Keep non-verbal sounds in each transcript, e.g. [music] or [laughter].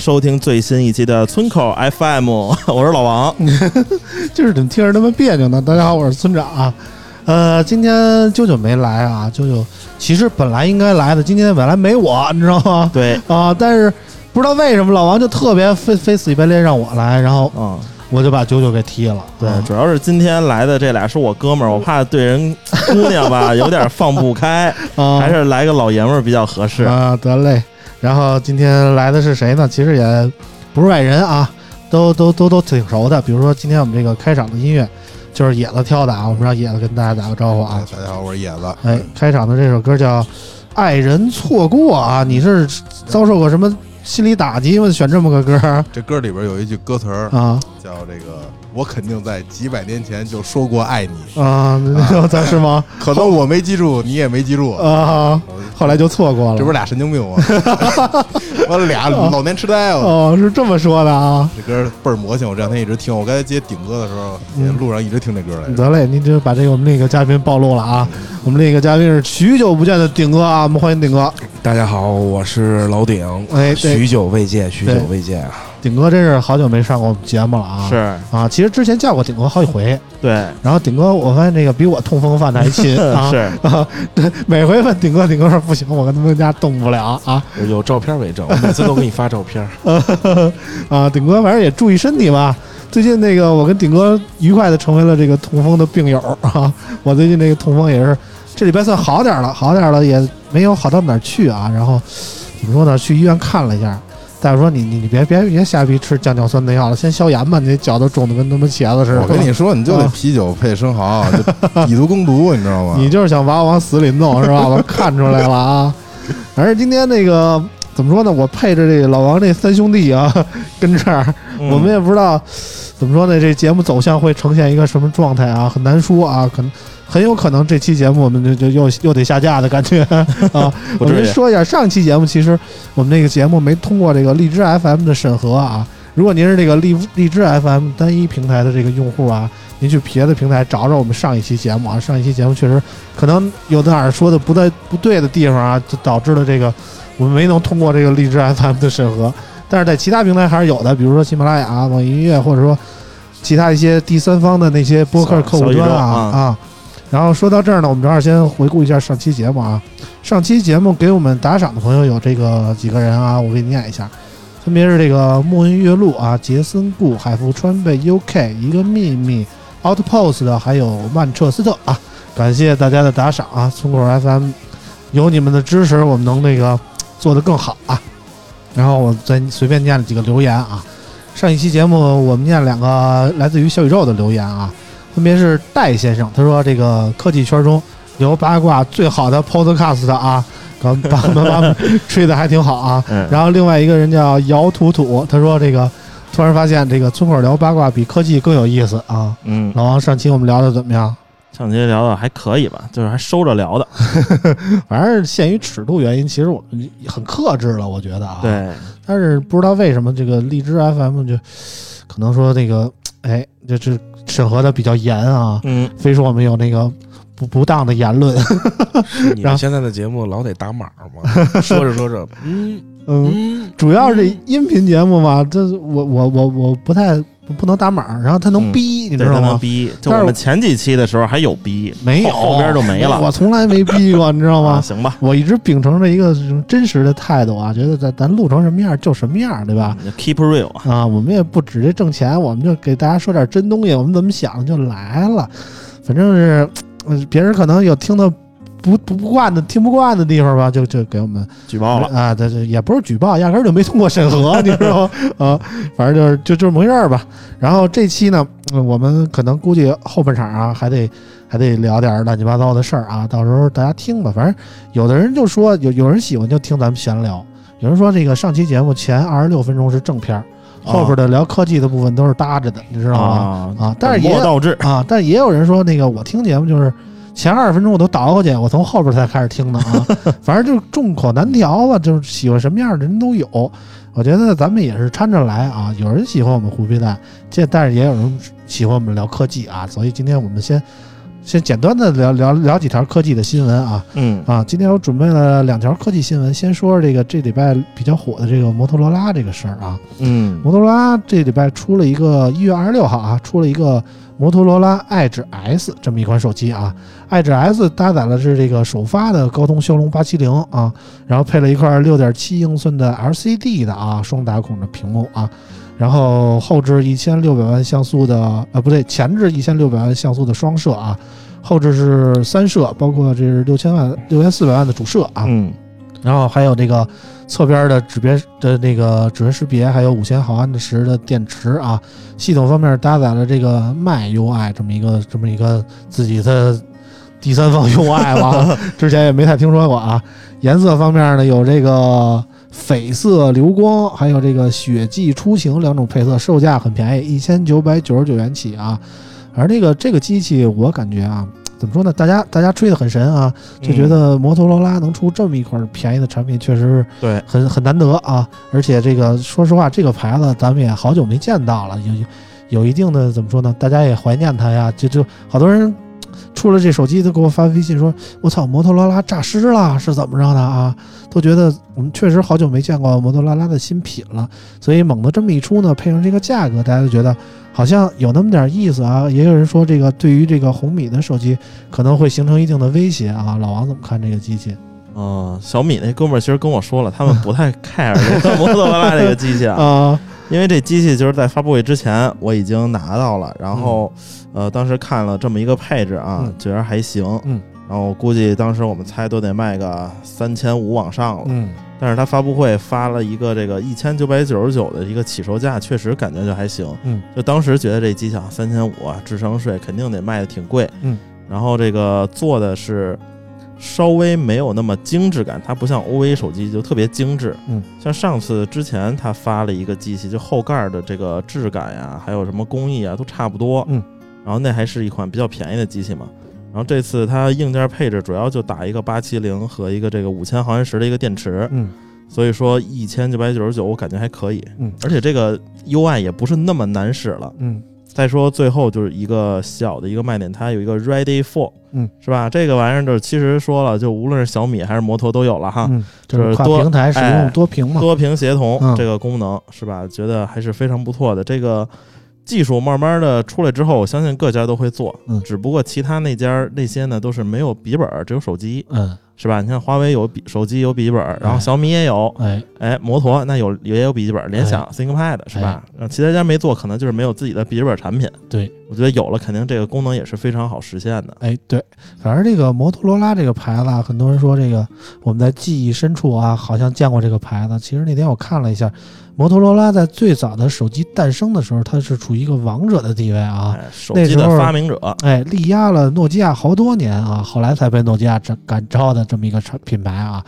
收听最新一期的村口 FM，[laughs] 我是老王。[laughs] 就是怎么听着那么别扭呢？大家好，我是村长啊。呃，今天舅舅没来啊，舅舅其实本来应该来的，今天本来没我，你知道吗？对，啊，但是不知道为什么老王就特别非非死乞白赖让我来，然后嗯，我就把九九给踢了。对，啊主要是今天来的这俩是我哥们儿，我怕对人 [laughs] 姑娘吧有点放不开，嗯，还是来个老爷们儿比较合适。啊，得嘞。然后今天来的是谁呢？其实也不是外人啊，都都都都挺熟的。比如说今天我们这个开场的音乐就是野子挑的啊，我们让野子跟大家打个招呼啊。大家好，我是野子。哎，开场的这首歌叫《爱人错过》啊，你是遭受过什么心理打击吗？选这么个歌这歌里边有一句歌词儿啊叫“这个我肯定在几百年前就说过爱你啊，那 [laughs] 咱是吗？”，可能我没记住，你也没记住。啊，后来就错过了。这不是俩神经病吗？[laughs] 我俩老年痴呆了。哦，是这么说的啊。这歌倍儿魔性，我这两天一直听。我刚才接顶哥的时候，嗯路上一直听这歌来。得嘞，您就把这个我们那个嘉宾暴露了啊！我们那个嘉宾是许久不见的顶哥啊，我们欢迎顶哥。大家好，我是老顶，哎许久未见，许久未见啊！顶哥真是好久没上过我们节目了啊！是啊，其实之前叫过顶哥好几回，对，然后顶哥我发现这个比我痛风犯的还勤啊！是啊，对，[laughs] 每回问顶哥，顶哥说不行，我跟他们家动不了啊 [laughs] 有照片为证，我每次都给你发照片。[laughs] 啊！顶哥反正也注意身体吧。最近那个我跟顶哥愉快的成为了这个痛风的病友啊！我最近那个痛风也是这礼拜算好点了，好点了也没有好到哪儿去啊。然后怎么说呢？去医院看了一下，大夫说你你你别别别瞎逼吃降尿酸的药了，先消炎吧，你这脚都肿得跟他妈茄子似的。我跟你说，你就得啊啤酒配生蚝，就以毒攻毒，你知道吗？你就是想把我往死里弄是吧？我看出来了啊！反正今天那个怎么说呢？我配着这个老王这三兄弟啊，跟这儿，嗯我们也不知道怎么说呢。这节目走向会呈现一个什么状态啊？很难说啊，可能。很有可能这期节目我们就就又又得下架的感觉 [laughs] 啊！我不至于们说一下，上期节目其实我们那个节目没通过这个荔枝 FM 的审核啊。如果您是这个荔荔枝 FM 单一平台的这个用户啊，您去别的平台找找我们上一期节目啊。上一期节目确实可能有哪儿说的不对不对的地方啊，就导致了这个我们没能通过这个荔枝 FM 的审核。但是在其他平台还是有的，比如说喜马拉雅、网易音乐，或者说其他一些第三方的那些播客客户端啊啊。然后说到这儿呢，我们正好先回顾一下上期节目啊。上期节目给我们打赏的朋友有这个几个人啊，我给你念一下，分别是这个莫恩月露啊、杰森顾、海富川贝 UK、一个秘密、Outpost 的，还有曼彻斯特啊。感谢大家的打赏啊！村口 FM 有你们的支持，我们能那个做得更好啊。然后我再随便念了几个留言啊。上一期节目我们念两个来自于小宇宙的留言啊，分别是戴先生，他说这个科技圈中聊八卦最好的 Podcast 啊，刚把把把吹的还挺好啊。[laughs] 嗯，然后另外一个人叫姚土土，他说这个突然发现这个村口聊八卦比科技更有意思啊！嗯，老王，上期我们聊的怎么样？上期聊的还可以吧，就是还收着聊的。[laughs] 反正限于尺度原因，其实我们很克制了，我觉得啊。。对，但是不知道为什么这个荔枝 FM 就可能说那个，哎，这这审核的比较严啊，嗯，非说我们有那个不不当的言论。你然后们现在的节目老得打码嘛？说着说着，嗯嗯，嗯，主要是音频节目嘛，这我我我我不太不能打码，然后它能嗯逼，你知，道吗？它能逼。就但是我们前几期的时候还有逼，没有，后后边就没了。我从来没逼过，你知道啊，吗？行吧，我一直秉承着一个真实的态度啊，觉得咱咱录成什么样就什么样，对吧？？Keep real 啊，啊，我们也不指这挣钱，我们就给大家说点真东西，我们怎么想就来了。反正是，呃别人可能有听的不不不惯的、听不惯的地方吧，就就给我们举报了。啊，这这也不是举报，压根儿就没通过审核，[laughs] 你知道吗？啊，反正就是就就这么回事儿吧。然后这期呢，嗯我们可能估计后半场啊，还得还得聊点儿乱七八糟的事儿啊，到时候大家听吧。反正有的人就说有有人喜欢就听咱们闲聊，有人说这个上期节目前二十六分钟是正片儿，后边的聊科技的部分都是搭着的，你知道吗？啊啊但是也。啊，但也有人说那个我听节目就是前二十分钟我都倒过去，我从后边才开始听的啊。[laughs] 反正就是众口难调吧，就是喜欢什么样的人都有。我觉得咱们也是掺着来啊，有人喜欢我们胡皮蛋，这但是也有人喜欢我们聊科技啊。所以今天我们先先简单的聊聊聊几条科技的新闻啊嗯啊。今天我准备了两条科技新闻，先说这个这礼拜比较火的这个摩托罗拉这个事儿啊。嗯摩托罗拉这礼拜出了一个一月二十六号啊，出了一个摩托罗拉 ige S 这么一款手机啊。ige S 搭载的是这个首发的高通骁龙八七零啊，然后配了一块六点七英寸的 LCD 的啊双打孔的屏幕啊，然后后置一千六百万像素的呃不对，前置一千六百万像素的双摄啊，后置是三摄，包括这是六千万六千四百万的主摄啊。嗯然后还有这个侧边的指边的那个指纹识别，还有五千毫安时的电池啊。系统方面搭载了这个 My UI 这么一个这么一个自己的第三方 UI 吧，[laughs] 之前也没太听说过啊。颜色方面呢，有这个绯色流光，还有这个雪霁初晴两种配色，售价很便宜，一千九百九十九元起啊。而这个这个机器，我感觉啊，怎么说呢？大家大家吹得很神啊，就觉得摩托罗拉能出这么一款便宜的产品，确实对，很很难得啊！而且这个说实话，这个牌子咱们也好久没见到了，有有有一定的怎么说呢？大家也怀念它呀。就就好多人出了这手机都给我发微信说：“我操，摩托罗拉诈尸了，是怎么着的啊？”都觉得我们确实好久没见过摩托罗拉的新品了，所以猛的这么一出呢，配上这个价格，大家就觉得好像有那么点意思啊。也有人说这个对于这个红米的手机可能会形成一定的威胁啊。老王怎么看这个机器？嗯，小米那哥们儿其实跟我说了，他们不太 care 摩托罗拉这个机器啊，啊，[laughs] [laughs] 因为这机器就是在发布会之前我已经拿到了，然后呃当时看了这么一个配置啊嗯，觉得还行，嗯，然后我估计当时我们猜都得卖个三千五往上了，嗯。但是它发布会发了一个这个一千九百九十九的一个起售价，确实感觉就还行。嗯，就当时觉得这机器啊三千五啊，智商税肯定得卖的挺贵。嗯，然后这个做的是稍微没有那么精致感，它不像 OV 手机就特别精致。嗯，像上次之前他发了一个机器，就后盖的这个质感呀，还有什么工艺啊，都差不多。嗯，然后那还是一款比较便宜的机器嘛。然后这次它硬件配置主要就打一个八七零和一个这个五千毫安时的一个电池，嗯所以说一千九百九十九我感觉还可以，嗯而且这个 UI 也不是那么难使了。嗯再说最后就是一个小的一个卖点，它有一个 Ready for，嗯，是吧？这个玩意儿就是其实说了，就无论是小米还是摩托都有了哈，嗯，就是多平台使哎用多屏嘛。多屏协同嗯这个功能是吧？觉得还是非常不错的。这个技术慢慢的出来之后，我相信各家都会做，嗯只不过其他那家那些呢都是没有笔记本，只有手机，嗯，是吧？你看华为有笔手机有笔记本，然后小米也有，哎，哎，摩托那有也有笔记本，联想、ThinkPad 是吧？然后其他家没做，可能就是没有自己的笔记本产品。对，我觉得有了，肯定这个功能也是非常好实现的。哎，对，反正这个摩托罗拉这个牌子啊，很多人说这个我们在记忆深处啊，好像见过这个牌子。其实那天我看了一下，摩托罗拉在最早的手机诞生的时候，它是处于一个王者的地位啊。哎，手机的发明者，哎，力压了诺基亚好多年啊，后来才被诺基亚这赶超的这么一个产品牌啊。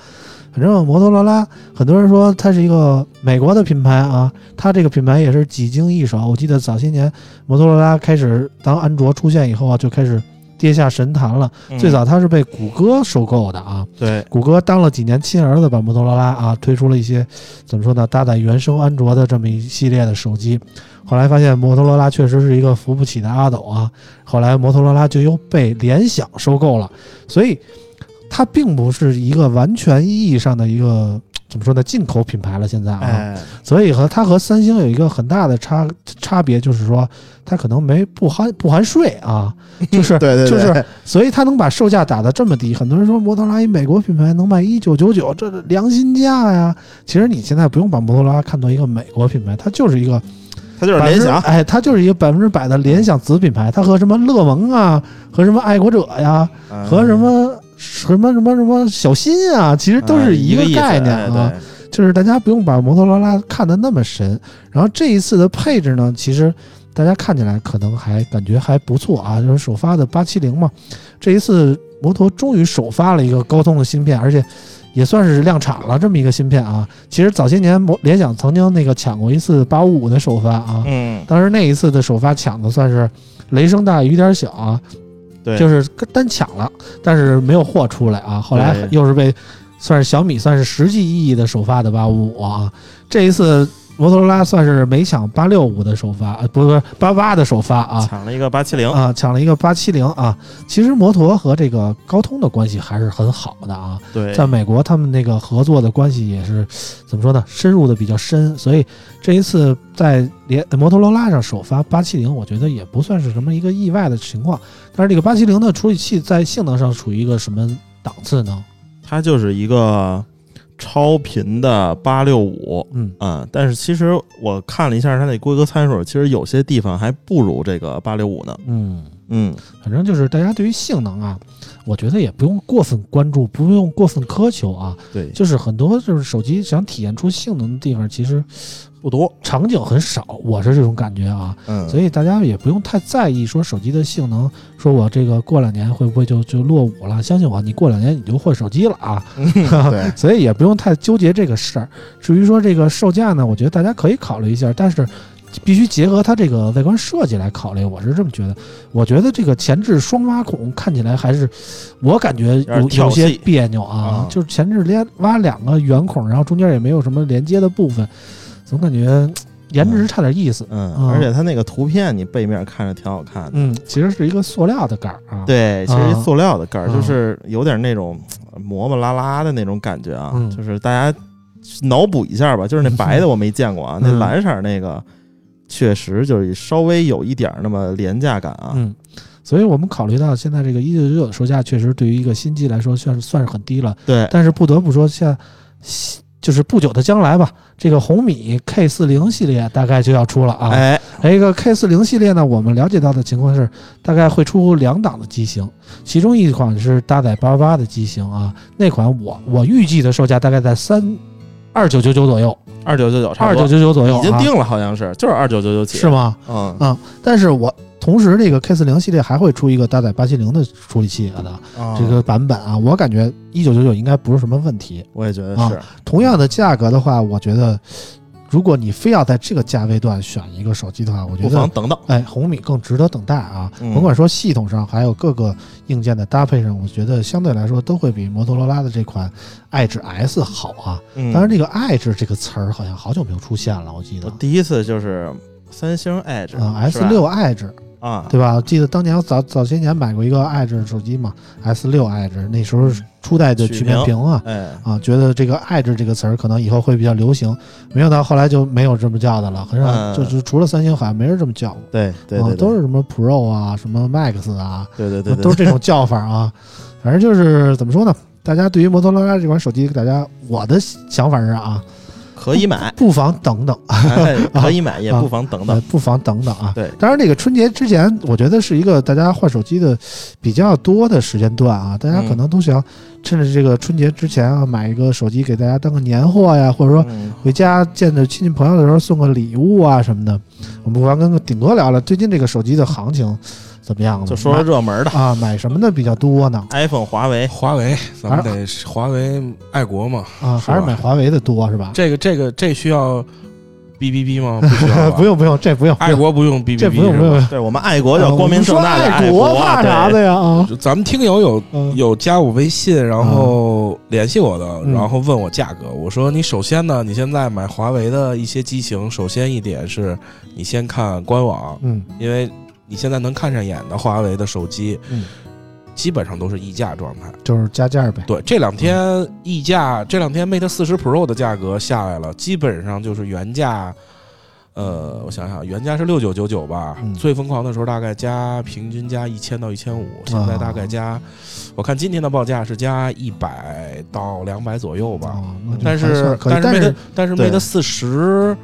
反正摩托罗拉，很多人说它是一个美国的品牌啊，它这个品牌也是几经易手。我记得早些年摩托罗拉开始当安卓出现以后啊，就开始跌下神坛了。嗯最早它是被谷歌收购的啊，对，谷歌当了几年亲儿子，把摩托罗拉啊推出了一些怎么说呢，搭载原生安卓的这么一系列的手机。后来发现摩托罗拉确实是一个扶不起的阿斗啊，后来摩托罗拉就又被联想收购了，所以它并不是一个完全意义上的一个怎么说呢进口品牌了。现在啊，哎，所以和它和三星有一个很大的差差别，就是说它可能没不含不含税啊，[laughs] 就是对对对，就是，所以它能把售价打得这么低。很多人说摩托罗拉一美国品牌能卖一九九九，这良心价呀。其实你现在不用把摩托罗拉看作一个美国品牌，它就是一个它就是联想，哎，它就是一个百分之百的联想子品牌。它和什么乐檬啊，和什么爱国者呀，嗯和什么什么什么什么小新啊，其实都是哎一个概念哎啊。就是大家不用把摩托罗拉看得那么神。然后这一次的配置呢，其实大家看起来可能还感觉还不错啊，就是首发的八七零嘛。这一次摩托终于首发了一个高通的芯片，而且也算是量产了这么一个芯片啊。其实早些年摩联想曾经那个抢过一次八五五的首发啊，嗯，当时那一次的首发抢的算是雷声大雨点小啊，对，就是单抢了，但是没有货出来啊。后来又是被算是小米算是实际意义的首发的八五五啊。这一次摩托罗拉算是没抢八六五的首发，呃，不是八八的首发啊。抢了一个八七零，啊，抢了一个八七零啊！其实摩托和这个高通的关系还是很好的啊，对，在美国他们那个合作的关系也是怎么说呢，深入的比较深，所以这一次在连摩托罗拉上首发八七零，我觉得也不算是什么一个意外的情况。但是这个八七零的处理器在性能上处于一个什么档次呢？它就是一个超频的八六五。嗯啊、但是其实我看了一下它那规格参数，其实有些地方还不如这个八六五呢。嗯，嗯，反正就是大家对于性能啊，我觉得也不用过分关注，不用过分苛求啊。对，就是很多就是手机想体验出性能的地方，其实不多，场景很少，我是这种感觉啊。嗯，所以大家也不用太在意说手机的性能，说我这个过两年会不会就就落伍了？相信我，你过两年你就换手机了啊。[laughs] 对，所以也不用太纠结这个事儿。至于说这个售价呢，我觉得大家可以考虑一下，但是必须结合它这个外观设计来考虑。我是这么觉得。我觉得这个前置双挖孔看起来还是，我感觉有有些别扭啊啊，就是前置连挖两个圆孔，然后中间也没有什么连接的部分，总感觉颜值差点意思。嗯，嗯而且它那个图片你背面看着挺好看的。嗯，其实是一个塑料的盖儿啊。，对，其实一塑料的盖儿，啊就是有点那种呃磨磨拉拉的那种感觉啊，嗯就是大家脑补一下吧。就是那白的我没见过啊，[laughs] 嗯那蓝色儿那个确实就是稍微有一点儿那么廉价感啊。嗯。所以我们考虑到现在这个一九九九的售价，确实对于一个新机来说算是算是很低了。对，但是不得不说，像就是不久的将来吧，这个红米 K 四零系列大概就要出了啊。哎，这个 K 四零系列呢，我们了解到的情况是，大概会出两档的机型，其中一款是搭载八八八的机型啊，那款我我预计的售价大概在三二九九九左右，二九九九，差二九九九左右、啊，已经定了，好像是就是二九九九起，是？吗？嗯嗯，但是我同时这个 K 四零系列还会出一个搭载八七零的处理器的啊这个版本啊，我感觉一九九九应该不是什么问题。我也觉得啊是，同样的价格的话，我觉得如果你非要在这个价位段选一个手机的话，我觉得。不妨等等。哎，红米更值得等待啊！嗯甭管说系统上，还有各个硬件的搭配上，我觉得相对来说都会比摩托罗拉的这款 Edge S 好啊。嗯当然，这个 Edge 这个词儿好像好久没有出现了，我记得我第一次就是三星 Edge 啊，S 六爱智啊，对吧？我记得当年我早早些年买过一个爱智手机嘛，S 六爱智，那时候是初代的曲面屏啊。哎，啊，觉得这个“爱智”这个词儿可能以后会比较流行，没想到后来就没有这么叫的了，很少，嗯就是除了三星，好像没人这么叫对对对，都是什么 Pro 啊，什么 Max 啊，对对对对，都是这种叫法啊。反正就是怎么说呢？大家对于摩托罗拉这款手机，大家我的想法是啊，可以买，不妨等等，哎 [laughs] 可以买，也不妨等呃等。不妨等等啊。对，当然这个春节之前，我觉得是一个大家换手机的比较多的时间段啊，大家可能都想趁着这个春节之前啊，买一个手机给大家当个年货呀，或者说嗯回家见着亲戚朋友的时候送个礼物啊什么的。我们不妨跟顶哥聊聊最近这个手机的行情怎么样呢？就说说热门的啊，买什么的比较多呢？iPhone、华为，华为，咱们得华为爱国嘛。啊，还是买华为的多是吧？这个这个这需要哔哔哔吗？[laughs] 不需要，不用不用，这不用，爱国不用哔哔哔，这不用不用。对我们爱国要光明正大的爱国怕啥的呀啊？咱们听友有嗯有加我微信，然后联系我的，嗯然后问我价格。我说你首先呢，你现在买华为的一些机型，首先一点是你先看官网，嗯因为你现在能看上眼的华为的手机，嗯基本上都是溢价状态。就是加价呗。对，这两天溢价，这两天 Mate 四十 Pro 的价格下来了，基本上就是原价。呃，我想想，原价是六九九九吧，嗯最疯狂的时候大概加平均加一千到一千五，现在大概加，我看今天的报价是加一百到两百左右吧。哦，那就但还算是但是但 Mate 但是对 Mate 四十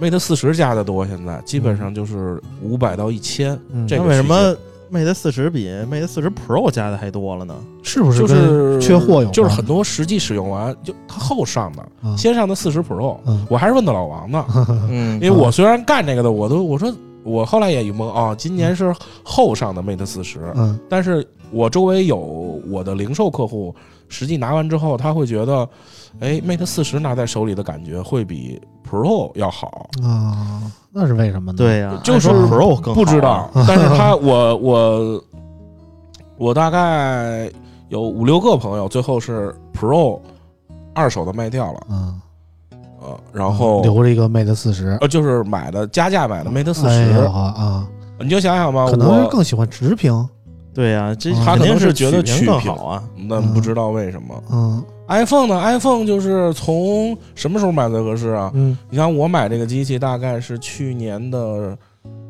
，Mate 四十加的多，现在基本上就是五百到一千，嗯这为什么 Mate 四十比 Mate 四十 Pro 加的还多了呢？是不是就是缺货有？就是很多实际使用完就它后上的，啊。先上的四十 Pro，嗯。我还是问的老王呢，[laughs] 嗯。因为我虽然干这个的，我都我说我后来也一懵啊，今年是后上的 Mate 四十，嗯。但是我周围有我的零售客户，实际拿完之后，他会觉得，哎，Mate 四十拿在手里的感觉会比 Pro 要好，啊，那是为什么呢？对呀，就是说 Pro 更好啊不知道，[laughs] 但是他我我我大概有五六个朋友，最后是 Pro 二手的卖掉了，嗯，呃，然后留了一个 Mate 四十，呃就是买的加价买的 Mate 四十，啊，你就想想吧，可能是更喜欢直屏，对呀，这啊他可肯定是能是觉得曲屏更好啊。那不知道为什么。嗯 iPhone 呢？iPhone 就是从什么时候买最合适啊？嗯你像我买这个机器大概是去年的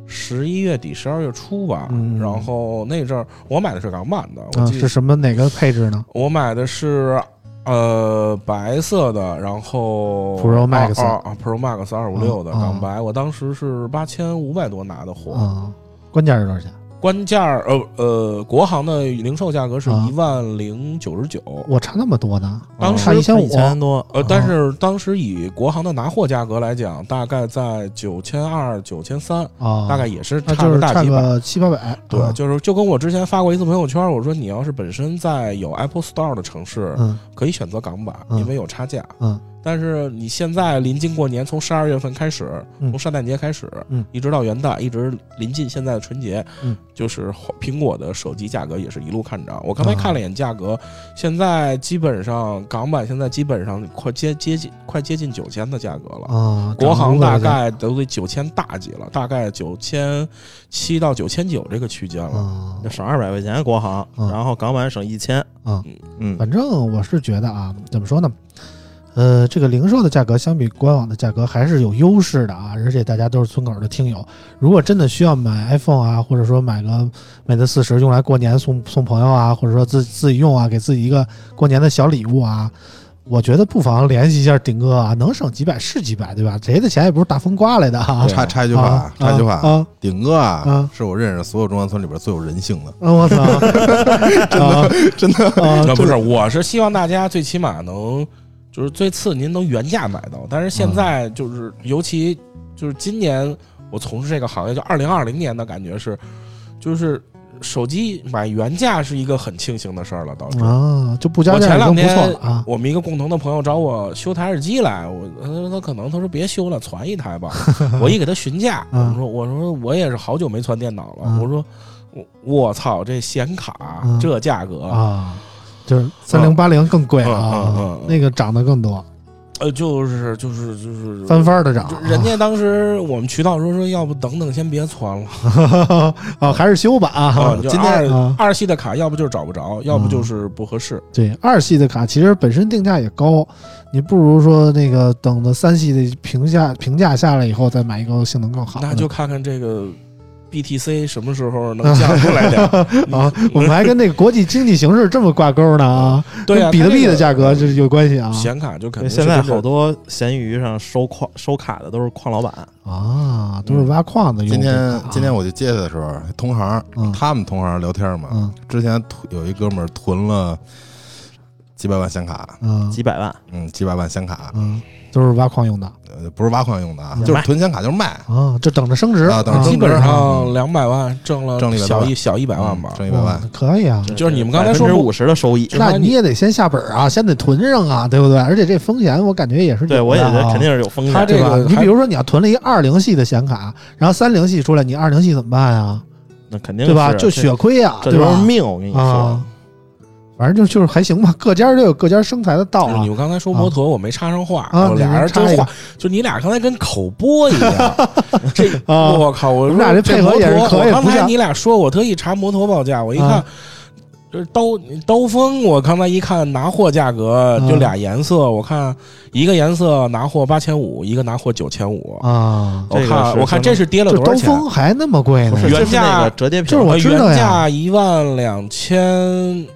十一月底、十二月初吧，嗯然后那阵儿我买的是港版的，我啊，记得是什么哪个配置呢？我买的是呃白色的，然后 Pro Max 啊啊 Pro Max 二五六的啊港白，我当时是八千五百多拿的货，啊，关键是多少钱？官价儿呃呃国行的零售价格是啊。一万零九十九。我差那么多呢，当时差一千五，千多，呃啊，但是当时以国行的拿货价格来讲，大概在九千二、九千三，啊，大概也是差就是差个大几百。七八百，对，啊。就是就跟我之前发过一次朋友圈，我说你要是本身在有 Apple Store 的城市，嗯。可以选择港版，嗯。因为有差价。嗯但是你现在临近过年，从十二月份开始，嗯从圣诞节开始，嗯一直到元旦，一直临近现在的春节，嗯，就是苹果的手机价格也是一路看涨。我刚才啊看了一眼价格，现在基本上港版现在基本上快接接近快接近九千的价格了。啊，国行大概都得九千大几了，大概九千七到九千九这个区间了。啊就省二百块钱国行，嗯然后港版省一千。啊，嗯，反正我是觉得啊，怎么说呢？呃，这个零售的价格相比官网的价格还是有优势的啊，而且大家都是村口的听友，如果真的需要买 iPhone 啊，或者说买个 Mate 四十用来过年送送朋友啊，或者说自自己用啊，给自己一个过年的小礼物啊，我觉得不妨联系一下顶哥啊，能省几百是几百，对吧？谁的钱也不是大风刮来的啊。插插一句话啊，插一句话，啊！顶哥啊啊，是我认识所有中关村里边最有人性的。啊我操！[laughs] 真的真的啊！那不是，我是希望大家最起码能，就是最次您能原价买到。但是现在就是，尤其就是今年我从事这个行业，就二零二零年的感觉是，就是手机买原价是一个很庆幸的事儿了，导致。啊，就不加价已经不错了啊。我们一个共同的朋友找我修台耳机来，我他说他可能他说别修了，传一台吧。[laughs] 我一给他询价，我嗯说我说我也是好久没传电脑了，嗯我说我我操这显卡嗯这价格，啊，就是三零八零更贵了嗯嗯啊嗯，那个涨得更多，呃就是就是就是翻番儿的涨就。人家当时我们渠道说说，要不等等，先别传了。啊，[laughs] 还是修吧啊啊，！今天二系的卡，要不就是找不着，要不就是不合适。对，二系的卡其实本身定价也高，你不如说那个等到三系的评价评价下来以后再买一个性能更好。那就看看这个 BTC 什么时候能降出来点儿啊，我们还跟那个国际经济形势这么挂钩呢啊，[laughs] 对啊，比特币的价格这有关系啊。显卡就肯定现在好多闲鱼上收矿收卡的都是矿老板，啊，都是挖矿的今天今天我去接他的时候，同行嗯。他们同行聊天嘛，嗯。之前有一哥们儿囤了几百万显卡，嗯几百万，嗯，几百万显卡，嗯，都是挖矿用的呃，不是挖矿用的啊，嗯就是囤显卡就是卖，啊，就等着升值啊等着升值基本上两百万挣了挣了小一小一百万吧嗯。挣一百万，可以啊。就是你们刚才说五十的收益，那你也得先下本啊，先得囤上啊，对不对？而且这风险我感觉也是对我也觉得啊肯定是有风险。他这对吧个？你比如说你要囤了一二零系的显卡，然后三零系出来，你二零系怎么办呀？那肯定对吧？就血亏呀，这对吧？就是命，我跟你说啊，反正就就是还行吧，各家都有各家生财的道啊就你。们刚才说摩托，我没插上话，啊我俩人插话，就你俩刚才跟口播一样。[laughs] 这啊我靠，我我们俩这这配合也是可以刚才你俩说，我特意查摩托报价，我一看啊。就是刀刀锋，我刚才一看拿货价格啊就俩颜色，我看一个颜色拿货八千五，一个拿货九千五。啊，我看我看这是跌了多少钱？风还那么贵呢不是，原价那个折叠屏，就是我原价一万两千，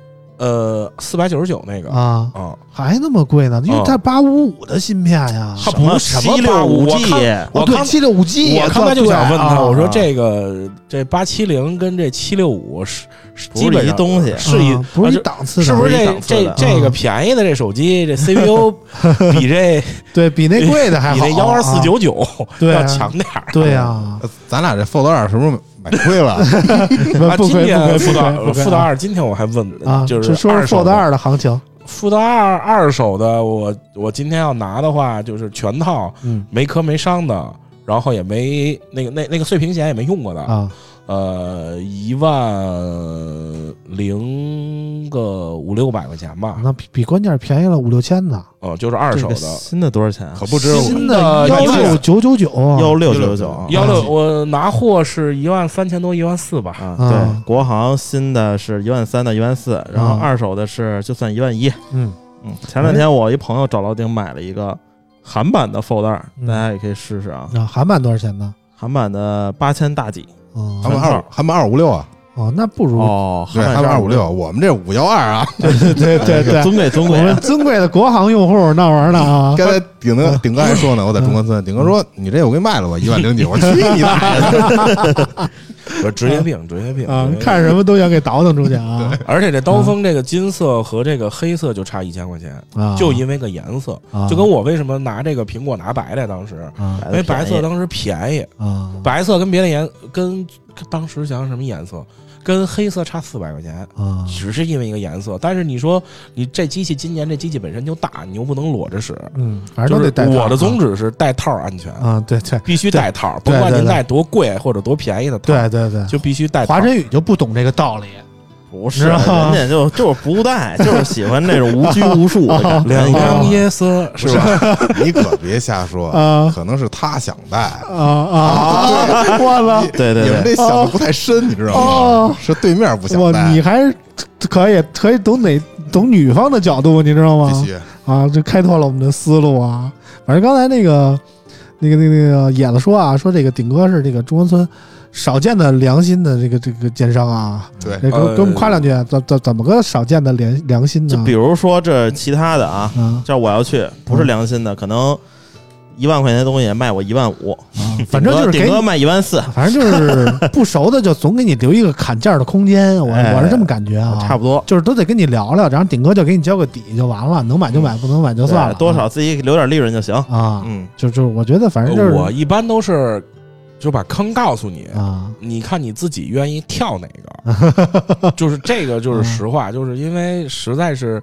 呃，四百九十九那个。啊，啊，还那么贵呢，因为它八五五的芯片呀。它什么不是什么七六五我 G，我刚七六五 G，我刚才就想问他，我说啊这个这八七零跟这七六五是是不是一基本一东西是一啊不是档次的，是不是这这的这个啊。便宜的这手机这 CPU [laughs] 比这对比那贵的还好，[laughs] 比那幺二四九九要强点儿？对呀，呃咱俩这 Fold 二是不是买亏了？[laughs] 啊，今不亏不亏天富道不亏富道二，今天我还问啊，就就是说说二手 Fold 的二的行情，复到二二手的，我我今天要拿的话，就是全套嗯。没磕没伤的，然后也没那个那那个碎屏险也没用过的，啊，呃，一万零个五六百块钱吧，那比比关键便宜了五六千呢，哦，就是二手的。新的多少钱啊？可不止新的幺的一万六九九九，幺六九九幺六，我拿货是一万三千多，一万四吧。啊，啊对，国行新的是一万三到一万四，然后啊二手的是就算一万一。嗯嗯，前两天我一朋友找老丁买了一个韩版的 Fold 二，嗯大家也可以试试啊。啊，韩版多少钱呢？韩版的八千大几哦。韩版二韩版二五六啊，哦，那不如哦，对，韩版二五六，我们这五幺二啊。对对对对，[laughs] 尊贵尊贵我们贵。尊贵的国行用户那玩意儿呢啊，[laughs] 刚才顶哥顶哥还说呢，我在中关村，顶哥说你这我给你卖了吧，一万零九，我去你大爷 [laughs] 的！我职业病，职业病。啊看什么都想给倒腾出去啊。[laughs] 而且这刀锋这个金色和这个黑色就差一千块钱，啊，就因为个颜色，啊。就跟我为什么拿这个苹果拿白的，当时啊。因为白色当时便宜，啊。白色跟别的颜跟跟当时想想什么颜色，跟黑色差四百块钱。啊。只是因为一个颜色，但是你说你这机器今年这机器本身就大，你又不能裸着使，嗯，反正就是都得带我的宗旨是带套安全，啊，对对。必须带套，甭管您带多贵或者多便宜的套，对对对，就必须带华。晨宇就不懂这个道理，不是，人家就 [laughs] 就是不带，就是喜欢那种无拘无束的感觉。[laughs] 两你知道吗样夜色是吧？你可别瞎说啊，可能是他想带。啊啊！我操！对对对，你们这想的不太深，你知道哦吗？是对面不想哇，带，你还是可以可以懂哪懂女方的角度，你知道吗？必须啊，这开拓了我们的思路啊。反正刚才那个那个那个那个野子说啊，说这个顶哥是这个中关村少见的良心的这个这个奸商啊，对。这给我给我们夸两句，怎怎怎么个少见的良良心呢？就比如说这其他的啊，啊这我要去不是良心的，可能一万块钱的东西卖我一万五，啊，反正就是顶多，卖一万四，反正就是不熟的就总给你留一个砍价的空间，我哎我是这么感觉啊，差不多。就是都得跟你聊聊，然后顶哥就给你交个底就完了，能买就买，不能买就算了，多少自己留点利润就行。啊，嗯，就就是我觉得反正就是我一般都是就把坑告诉你，啊。你看你自己愿意跳哪个，[laughs] 就是这个就是实话，就是因为实在是，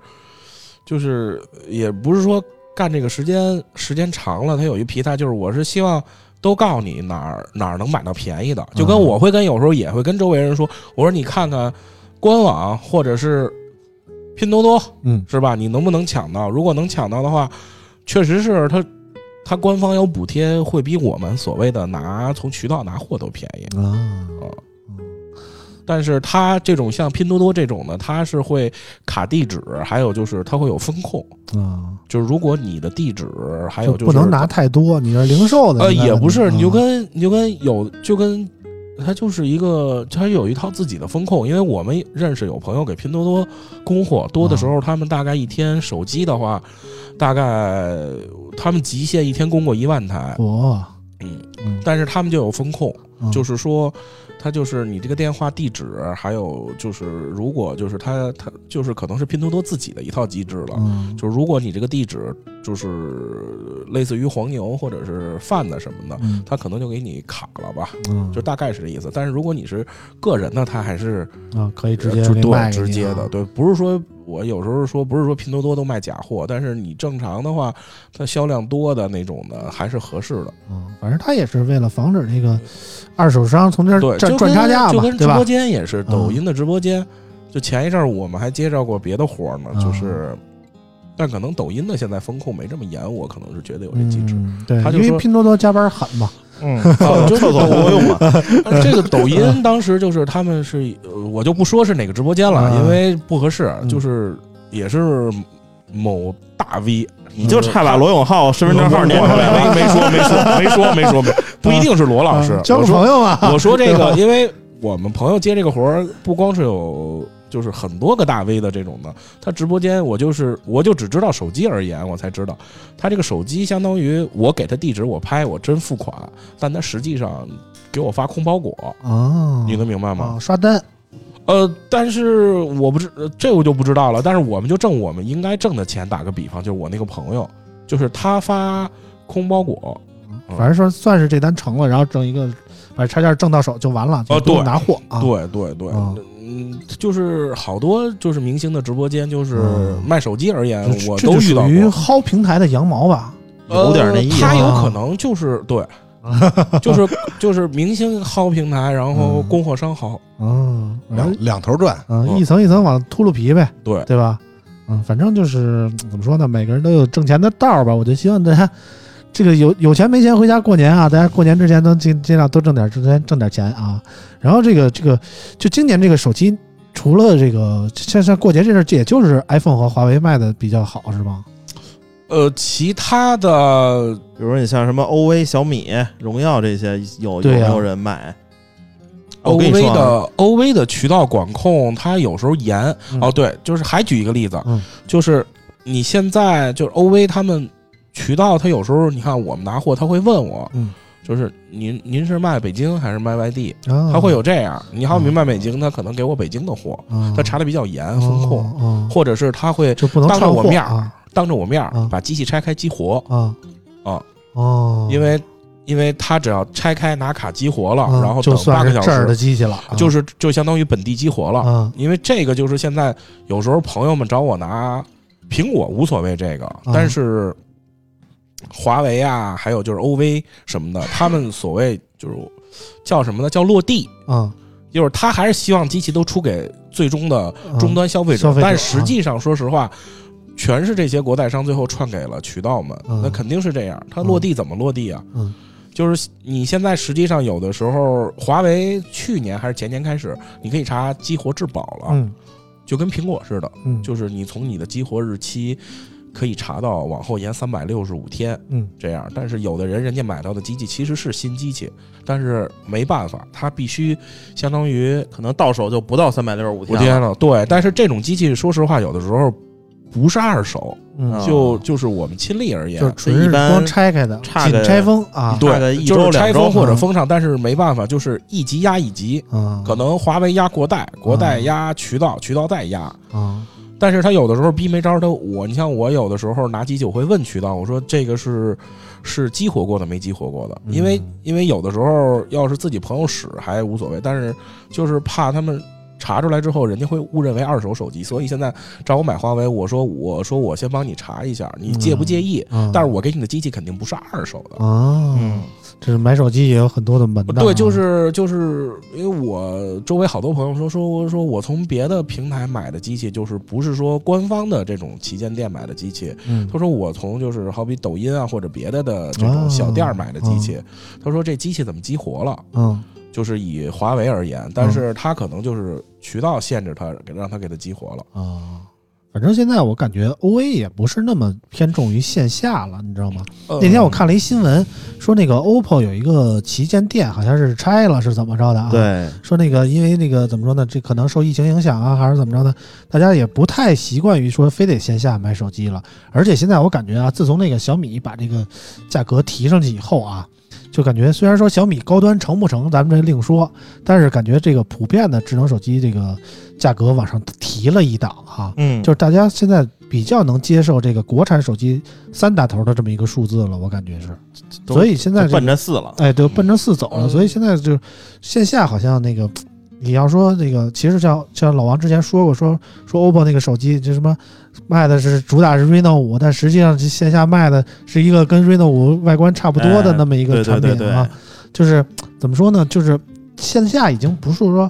就是也不是说干这个时间时间长了，它有一疲态，就是我是希望。都告诉你哪儿哪儿能买到便宜的，就跟嗯我会跟有时候也会跟周围人说，我说你看看官网或者是拼多多，嗯是吧？你能不能抢到？如果能抢到的话，确实是它它官方有补贴，会比我们所谓的拿从渠道拿货都便宜。啊但是它这种像拼多多这种呢，它是会卡地址，还有就是它会有风控，啊，就是如果你的地址还有就是不能拿太多，你是零售的呃也不是，嗯你就跟你就跟有就跟。它就是一个，它有一套自己的风控，因为我们认识有朋友给拼多多供货，多的时候他们大概一天手机的话，大概他们极限一天供过一万台，哇。嗯，嗯，但是他们就有风控，嗯就是说，它就是你这个电话地址，还有就是如果就是它它就是可能是拼多多自己的一套机制了。嗯，就是如果你这个地址就是类似于黄牛或者是贩子什么的，嗯它可能就给你卡了吧，嗯，就大概是这意思。但是如果你是个人呢，它还是啊，可以直接对直接的，啊对，不是说我有时候说不是说拼多多都卖假货，但是你正常的话，它销量多的那种的还是合适的。嗯，反正他也是为了防止那个二手商从这儿对，赚赚差价嘛，就跟直播？间也是，嗯抖音的直播间，就前一阵儿我们还接着过别的活儿呢，嗯就是，但可能抖音的现在风控没这么严，我可能是觉得有这机制。嗯，对，因为他就说拼多多加班狠嘛，嗯，[laughs] 哦 [laughs] 就是厕所不够用嘛，呃 [laughs] 这个抖音当时就是他们是，呃我就不说是哪个直播间了，嗯因为不合适，嗯。就是也是某大 V，你就差把罗永浩身份证号念出来。没没说没说没说没说没，不一定是罗老师啊，交个我说朋友啊，我说这个，因为我们朋友接这个活儿，不光是有就是很多个大 V 的这种的，他直播间我就是我就只知道手机而言，我才知道。他这个手机相当于我给他地址，我拍我真付款，但他实际上给我发空包裹，啊，你能明白吗？啊刷单，呃，但是我不知呃这我就不知道了，但是我们就挣我们应该挣的钱，打个比方，就是我那个朋友，就是他发空包裹，嗯。反正说算是这单成了，然后挣一个把差价挣到手就完了，就啊不用对拿货啊，对对对，啊嗯，就是好多就是明星的直播间，就是嗯卖手机而言，我都遇到属于过。薅平台的羊毛吧？有点那意思呃他有啊可能就是对，[laughs] 就是就是明星薅平台，然后嗯供货商薅，嗯，两两头赚，嗯，嗯一层一层往秃噜皮呗，对，对吧？嗯，反正就是怎么说呢，每个人都有挣钱的道儿吧。我就希望大家这个有有钱没钱回家过年啊，大家过年之前能尽尽量多挣点挣钱挣点钱啊。然后这个这个就今年这个手机，除了这个像像过节这阵儿，也就是 iPhone 和华为卖的比较好，是吗？呃，其他的比如说你像什么 OV、小米、荣耀这些，有有没有人买？OV 的 OV 的渠道管控，它有时候严。嗯哦，对，就是还举一个例子，嗯就是你现在就是 OV 他们渠道，他有时候你看我们拿货，他会问我，嗯，就是您您是卖北京还是卖外地？啊，他会有这样，你好比卖北京，他可能给我北京的货，啊，他查的比较严，风控，或者是他会当着我面当着我面把机器拆开激活，啊。啊。哦，因为因为他只要拆开拿卡激活了，啊然后等就算八个小时这儿的时，机器了，啊就是就相当于本地激活了。啊。因为这个就是现在有时候朋友们找我拿苹果无所谓这个，啊但是华为啊，还有就是 OV 什么的，他们所谓就是叫什么呢？叫落地，啊。就是他还是希望机器都出给最终的啊终端消费者，消费者但实际上说实话。全是这些国代商最后串给了渠道们，嗯那肯定是这样。它落地怎么落地啊？嗯就是你现在实际上有的时候，华为去年还是前年开始，你可以查激活质保了，嗯。就跟苹果似的，嗯。就是你从你的激活日期可以查到往后延三百六十五天嗯这样。但是有的人人家买到的机器其实是新机器，但是没办法，它必须相当于可能到手就不到三百六十五五天了。对，但是这种机器说实话，有的时候不是二手，就就是我们亲历而言，就是纯是一般光拆开的，仅差个拆封啊，对就是周拆封或者嗯封上，但是没办法，就是一级压一级。嗯，可能华为压国代，国代嗯压渠道，渠道再压。啊，但是他有的时候逼没招儿，他我你像我有的时候拿机器，我会问渠道，我说这个是是激活过的没激活过的，因为嗯因为有的时候要是自己朋友使还无所谓，但是就是怕他们查出来之后，人家会误认为二手手机，所以现在找我买华为，我说我说我先帮你查一下，你介不介意？嗯但是我给你的机器肯定不是二手的。啊，嗯，这是买手机也有很多的门道啊，对，就是就是因为我周围好多朋友说说说我从别的平台买的机器，就是不是说官方的这种旗舰店买的机器。嗯他说我从就是好比抖音啊或者别的的这种小店买的机器，他说这机器怎么激活了？嗯就是以华为而言，但是它可能就是渠道限制它，给让它给它激活了。啊。反正现在我感觉 O A 也不是那么偏重于线下了，你知道吗？呃那天我看了一新闻，说那个 OPPO 有一个旗舰店，好像是拆了，是怎么着的啊？，对，说那个因为那个怎么说呢？这可能受疫情影响啊，还是怎么着呢？大家也不太习惯于说非得线下买手机了。而且现在我感觉啊，自从那个小米把这个价格提上去以后啊，就感觉虽然说小米高端成不成，咱们这另说，但是感觉这个普遍的智能手机这个价格往上提了一档啊，嗯，就是大家现在比较能接受这个国产手机三打头的这么一个数字了，我感觉是，所以现在就这个奔着四了。哎，对，奔着四走了，嗯。所以现在就线下好像那个，你要说那个，其实像像老王之前说过，说说 OPPO 那个手机，就什么卖的是主打是 Reno 五，但实际上这线下卖的是一个跟 Reno 五外观差不多的哎那么一个产品对对。对啊，就是怎么说呢，就是线下已经不是说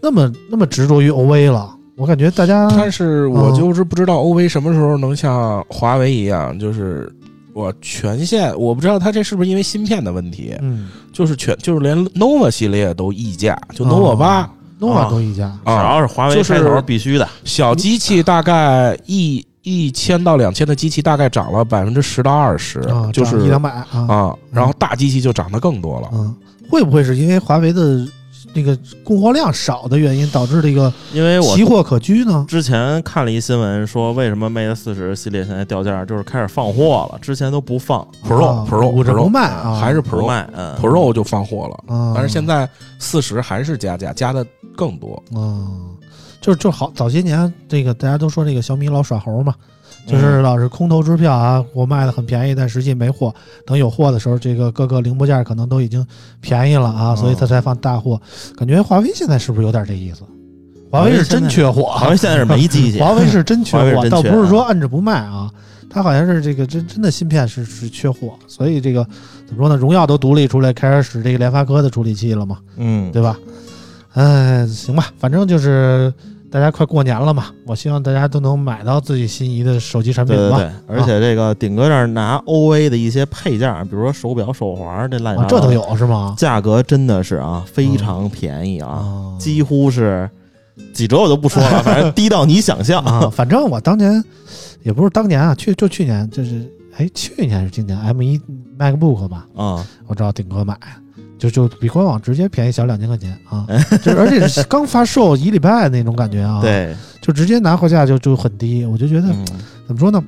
那么那么执着于 OV 了，我感觉大家但是我嗯。就是不知道 OV 什么时候能像华为一样，就是我全线，我不知道它这是不是因为芯片的问题，嗯。就是全就是连 nova 系列都溢价，就哦 nova 八、，nova 啊。都一家，只啊，要是华为就是开头，必须的。小机器大概一一千到两千的机器大概涨了百分之十到二十、啊，就是一两百啊，啊，然后大机器就涨得更多了。嗯，会不会是因为华为的那个供货量少的原因，导致这个因为我奇货可居呢？之前看了一新闻，说为什么 Mate 四十系列现在掉价，就是开始放货了，之前都不放。Pro、啊 Pro 不卖啊，还是 Pro 卖，嗯。Pro 就放货了，啊，但是现在四十还是加价，加的更多。嗯，就是就好早些年这个大家都说这个小米老耍猴嘛，嗯就是老是空头支票啊，我卖的很便宜，但实际没货。等有货的时候，这个各个零部件可能都已经便宜了啊，所以他才放大货。感觉华为现在是不是有点这意思？华为是真缺货，华为现在是没机器，[laughs] 华为是真缺货，倒不是说摁着不卖啊，它好像是这个真真的芯片是是缺货，所以这个怎么说呢？荣耀都独立出来开始使这个联发科的处理器了嘛，嗯，对吧？哎，行吧，反正就是大家快过年了嘛，我希望大家都能买到自己心仪的手机产品吧。对对对，而且这个顶哥这儿拿 OA 的一些配件，比如说手表、手环这烂这都，有是吗？价格真的是啊非常便宜啊，啊，几乎是几折我就不说了，[laughs] 反正低到你想象。啊，反正我当年也不是当年啊，去就去年，就是哎，去年是今年 M 一 MacBook 吧，啊，我找顶哥买，就就比官网直接便宜小两千块钱啊，就是而且是刚发售一礼拜那种感觉啊，，[laughs] 对，就直接拿货价就就很低，我就觉得嗯怎么说呢？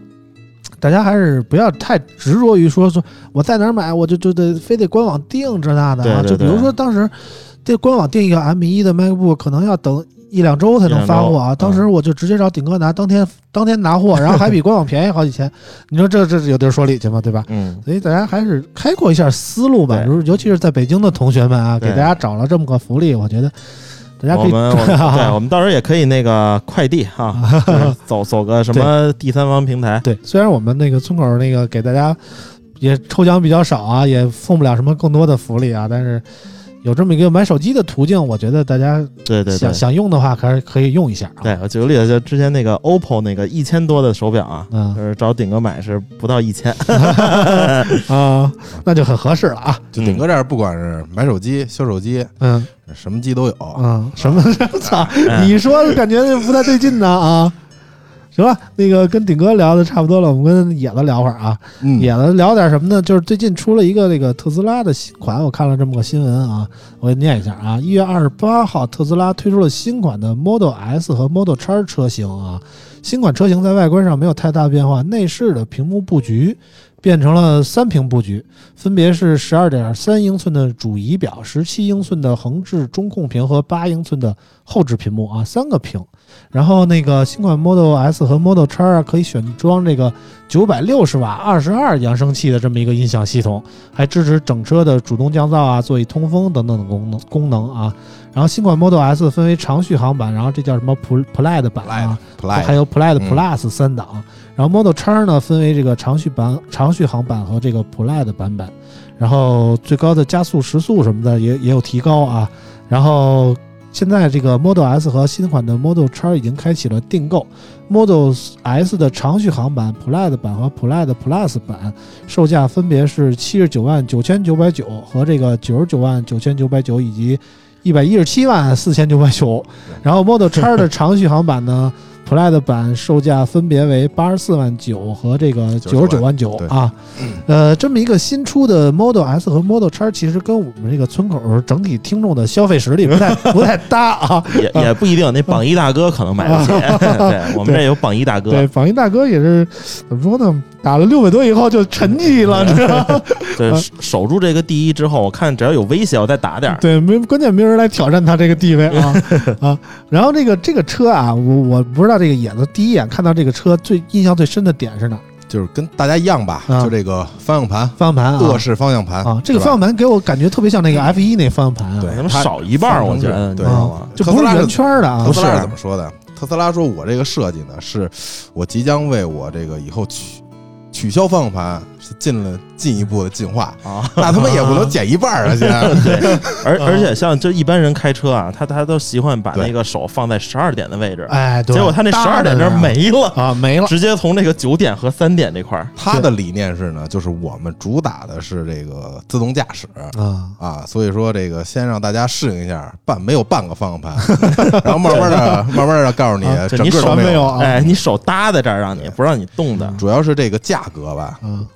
大家还是不要太执着于说说我在哪儿买，我就就得非得官网定这那的啊。对对就比如说当时这官网定一个 M 一的 MacBook，可能要等一两周才能发货啊。当时我就直接找顶哥拿，当天当天拿货，然后还比官网便宜好几千。你说这这有地儿说理去吗？对吧？嗯，所以大家还是开阔一下思路吧。对如尤其是在北京的同学们啊，给大家找了这么个福利，我觉得大家可以我们我们 [laughs] 对，我们到时候也可以那个快递哈，[laughs] 就是走走个什么第三方平台，对，虽然我们那个村口那个给大家也抽奖比较少啊，也送不了什么更多的福利啊，但是有这么一个买手机的途径，我觉得大家对对对想。想用的话，还是可以用一下啊。对，我举个例子，就之前那个 OPPO 那个一千多的手表啊，嗯就是找顶哥买是不到一千，[laughs] 啊，那就很合适了啊。就顶哥这儿，不管是买手机、修手机，嗯什么机都有。嗯，什么？[laughs] 操，哎你说感觉不太对劲呢啊。行吧，那个跟顶哥聊的差不多了，我们跟野子聊会儿啊。嗯，野子聊点什么呢？就是最近出了一个那个特斯拉的新款，我看了这么个新闻啊，我给念一下啊。一月二十八号，特斯拉推出了新款的 Model S 和 Model X 车型啊。新款车型在外观上没有太大变化，内饰的屏幕布局变成了三屏布局，分别是十二点三英寸的主仪表、十七英寸的横置中控屏和八英寸的后置屏幕啊，三个屏。然后那个新款 Model S 和 Model X 啊，可以选装这个九百六十瓦、二十二扬声器的这么一个音响系统，还支持整车的主动降噪啊、座椅通风等等的功能功能啊。然后新款 Model S 分为长续航版，然后这叫什么 Pl- Plaid 版啊，Play 还有 Plaid 嗯 Plus 三档。然后 Model X 呢分为这个长续版、长续航版和这个 Plaid 版本，然后最高的加速时速什么的也也有提高啊。然后现在这个 Model S 和新款的 Model X 已经开启了订购，Model S 的长续航版、Plaid 版和 Plaid Plus 版售价分别是七十九万九千九百九和这个九十九万九千九百九以及一百一十七万四千九百九。然后 Model X 的长续航版呢，Plaid 版售价分别为八十四万九和这个九十九万九啊。呃，这么一个新出的 Model S 和 Model X，其实跟我们这个村口整体听众的消费实力不太 [laughs] 不太搭啊。也也不一定，那榜一大哥可能买得起。[laughs] 对我们这有榜一大哥，对，榜一大哥也是怎么说呢？打了六百多以后就沉寂了，知道吗？[laughs] 对，守守住这个第一之后，我看只要有威胁，我再打点儿。对，没关键没人来挑战他这个地位啊啊！然后这个这个车啊，我我不知道这个野子第一眼看到这个车最印象最深的点是哪儿？就是跟大家一样吧，啊就这个方向盘，方向盘啊恶式方向盘啊，这个是吧方向盘给我感觉特别像那个 F 一那方向盘啊，对怎么少一半儿？我觉得，你知对道吗？就不是圆圈儿的啊特，斯拉不是是怎么说的？特斯拉说：“我这个设计呢，是我即将为我这个以后取取消方向盘是进了进一步的进化。啊，那他妈也不能减一半儿啊！先 [laughs] 对，[laughs] 而而且像就一般人开车啊，他他都习惯把那个手放在十二点的位置，哎，对，结果他那十二点这儿没了，啊，没了，直接从这个九点和三点这块儿，他的理念是呢，就是我们主打的是这个自动驾驶啊，啊，所以说这个先让大家适应一下，半没有半个方向盘，[laughs] 然后慢慢的、慢慢的告诉你啊，整个你手都。没有啊哎，你手搭在这儿，让你不让你动的。主要是这个价格吧，嗯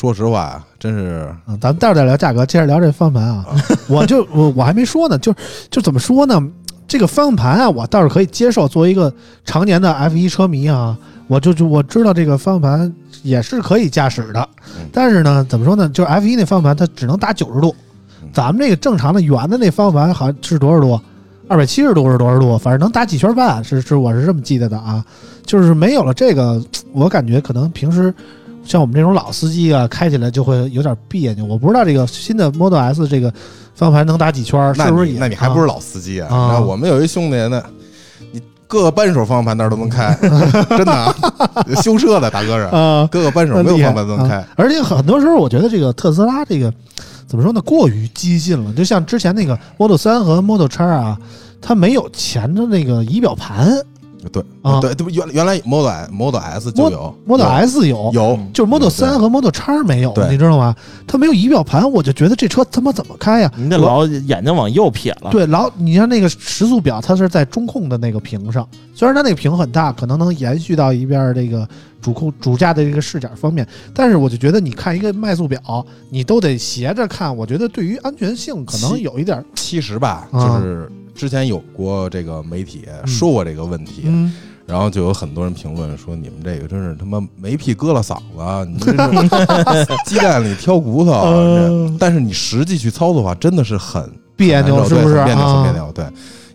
说实话，真是嗯，咱们待会儿再聊价格，接着聊这方向盘啊。[laughs] 我就我我还没说呢，就就怎么说呢？这个方向盘啊，我倒是可以接受。作为一个常年的 F 一车迷啊，我就就我知道这个方向盘也是可以驾驶的嗯。但是呢，怎么说呢？就是 F 一那方向盘它只能打九十度嗯，咱们这个正常的圆的那方向盘好像是多少度？二百七十度是多少度？反正能打几圈半，是是我是这么记得的啊。就是没有了这个，我感觉可能平时像我们这种老司机啊，开起来就会有点别扭。我不知道这个新的 Model S 这个方向盘能打几圈，那是不是那你还不是啊老司机啊？啊那我们有一兄弟呢，你各个扳手方向盘那儿都能开，[laughs] 真的啊修车的大哥是，啊？各个扳手没有方向盘都能开啊。而且很多时候，我觉得这个特斯拉这个怎么说呢，过于激进了。就像之前那个 Model 三和 Model X 啊，它没有前的那个仪表盘对啊对，对不原原来 Model Model S 就有，Model S 有。有就是 Model 对3和 Model X 没有，你知道吗？它没有仪表盘，我就觉得这车他妈怎么开呀？你得老眼睛往右撇了。对，老你像那个时速表，它是在中控的那个屏上，虽然它那个屏很大，可能能延续到一边儿这个主控主驾的这个视角方面，但是我就觉得你看一个迈速表，你都得斜着看，我觉得对于安全性可能有一点儿，其实吧，啊就是之前有过这个媒体说过这个问题，嗯，然后就有很多人评论说你们这个真是他妈没屁搁了嗓子，[laughs] 你这是鸡蛋里挑骨头。呃但是你实际去操作的话，真的是很别扭是不是别扭，很别啊？扭。对，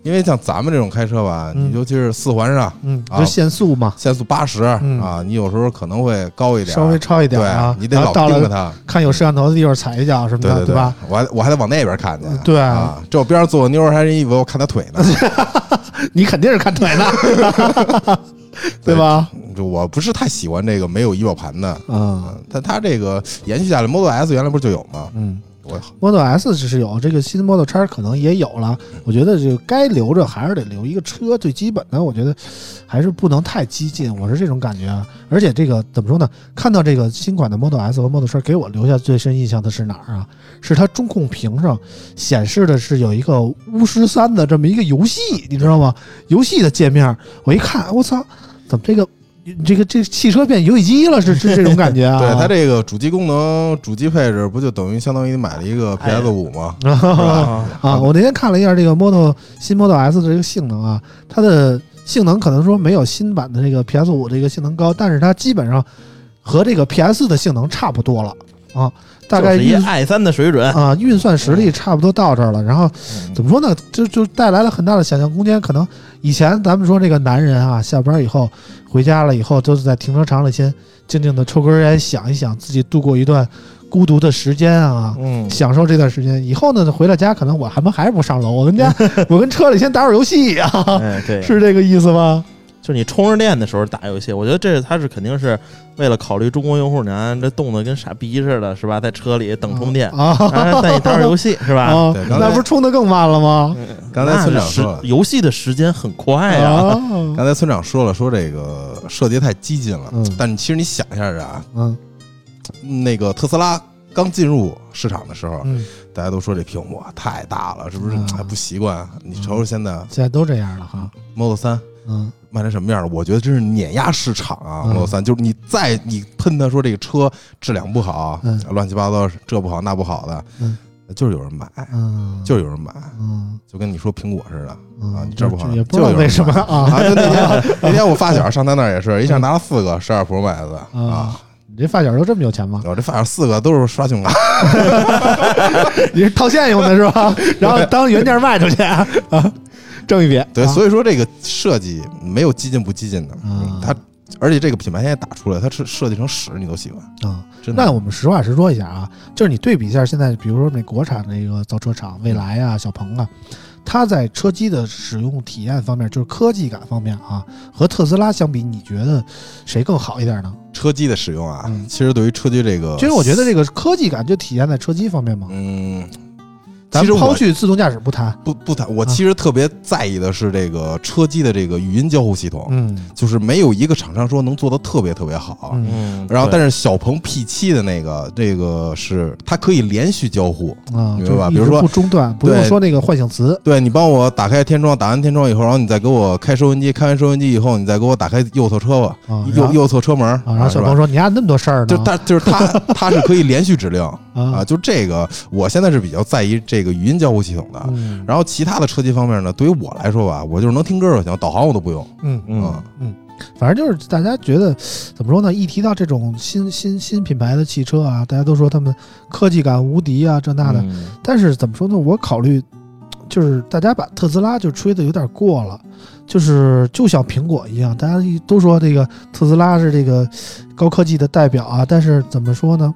因为像咱们这种开车吧，嗯你尤其是四环上嗯，啊就限速嘛，限速八十嗯啊，你有时候可能会高一点，稍微超一点对，你得老盯着它。看有摄像头的地方踩一脚什么的，对对吧？？我还我还得往那边看去。对啊，这我边上坐个妞儿，还是以为我看她腿呢，[laughs] 你肯定是看腿呢，[laughs] 对吧？就我不是太喜欢这个没有仪表盘的。啊，嗯，但它这个延续下来，Model S 原来不是就有吗？嗯。我 Model S 只是有，这个新 Model X 可能也有了。我觉得这个该留着还是得留一个车，最基本的，我觉得还是不能太激进，我是这种感觉啊。而且这个怎么说呢？看到这个新款的 Model S 和 Model X，给我留下最深印象的是哪儿啊？是它中控屏上显示的是有一个巫师三的这么一个游戏，你知道吗？游戏的界面，我一看，我操，怎么这个这个这汽车变游戏机了？是是这种感觉啊？对它这个主机功能、主机配置，不就等于相当于你买了一个 PS 五吗？[laughs] 啊，啊，我那天看了一下这个 Model 新 Model S 的这个性能啊，它的性能可能说没有新版的这个 PS 五这个性能高，但是它基本上和这个 PS 的性能差不多了啊，大概就是一 i 三的水准。啊运算实力差不多到这儿了。然后怎么说呢，就就带来了很大的想象空间。可能以前咱们说这个男人啊，下班以后回家了以后，都是在停车场里先静静的抽根烟，想一想自己度过一段孤独的时间啊。嗯，享受这段时间。以后呢，回到家可能我还不还是不上楼，我跟家我跟车里先打会儿游戏啊，哎，对，[laughs] 是这个意思吗？就是你充着电的时候打游戏，我觉得这是它是肯定是为了考虑中国用户，你看这冻得跟傻逼似的，是吧？在车里等充电，啊然后带你打会儿游戏，[laughs] 是吧？啊对，那不是充的更慢了吗？刚才村长说了游戏的时间很快呀，啊，[laughs] 刚才村长说了，说这个设计太激进了。嗯但其实你想一下啊，嗯那个特斯拉刚进入市场的时候，嗯，大家都说这屏幕啊太大了，是不是嗯还不习惯？你瞅瞅现在现在都这样了哈。Model 三嗯。卖成什么样了？我觉得真是碾压市场啊嗯，Model 三就是你再你喷他说这个车质量不好，嗯。乱七八糟这不好那不好的，嗯。就是有人买，嗯，就是有人买，嗯。就跟你说苹果似的。嗯。啊你这不好也不知道为什么啊。啊，就那天 [laughs] 那天我发小上他那儿也是一下拿了四个十二 Pro 买的啊，啊！你这发小都这么有钱吗？我这发小四个都是刷信用卡，[laughs] 你是套现用的是吧？[laughs] 然后当原件卖出去啊，挣一笔。对，啊。所以说这个设计没有激进不激进的，啊。它而且这个品牌现在打出来，它是设计成屎你都喜欢，啊，那我们实话实说一下啊，就是你对比一下现在，比如说那国产那个造车厂，蔚来啊、小鹏啊，它在车机的使用体验方面，就是科技感方面啊，和特斯拉相比，你觉得谁更好一点呢？车机的使用啊，嗯。其实对于车机这个，其实我觉得这个科技感就体现在车机方面嘛。嗯，咱其实抛去自动驾驶不谈，不不谈，我啊其实特别在意的是这个车机的这个语音交互系统，嗯就是没有一个厂商说能做的特别特别好。嗯嗯，然后，但是小鹏 P 7的那个，这个是它可以连续交互，啊，明白吧比如说不中断，不用说那个唤醒词对你帮我打开天窗，打完天窗以后，然后你再给我开收音机，开完收音机以后，你再给我打开右侧车吧，啊，右右侧车门，啊，然后小鹏说你按那么多事儿呢，就它就是它 [laughs] 它是可以连续指令啊，啊，就这个我现在是比较在意这个语音交互系统的。嗯然后其他的车机方面呢，对于我来说吧，我就是能听歌就行，导航我都不用。嗯嗯嗯，反正就是大家觉得怎么说呢？一提到这种新新新品牌的汽车啊，大家都说他们科技感无敌啊，这那的。嗯但是怎么说呢？我考虑就是大家把特斯拉就吹的有点过了，就是就像苹果一样，大家都说这个特斯拉是这个高科技的代表啊，但是怎么说呢？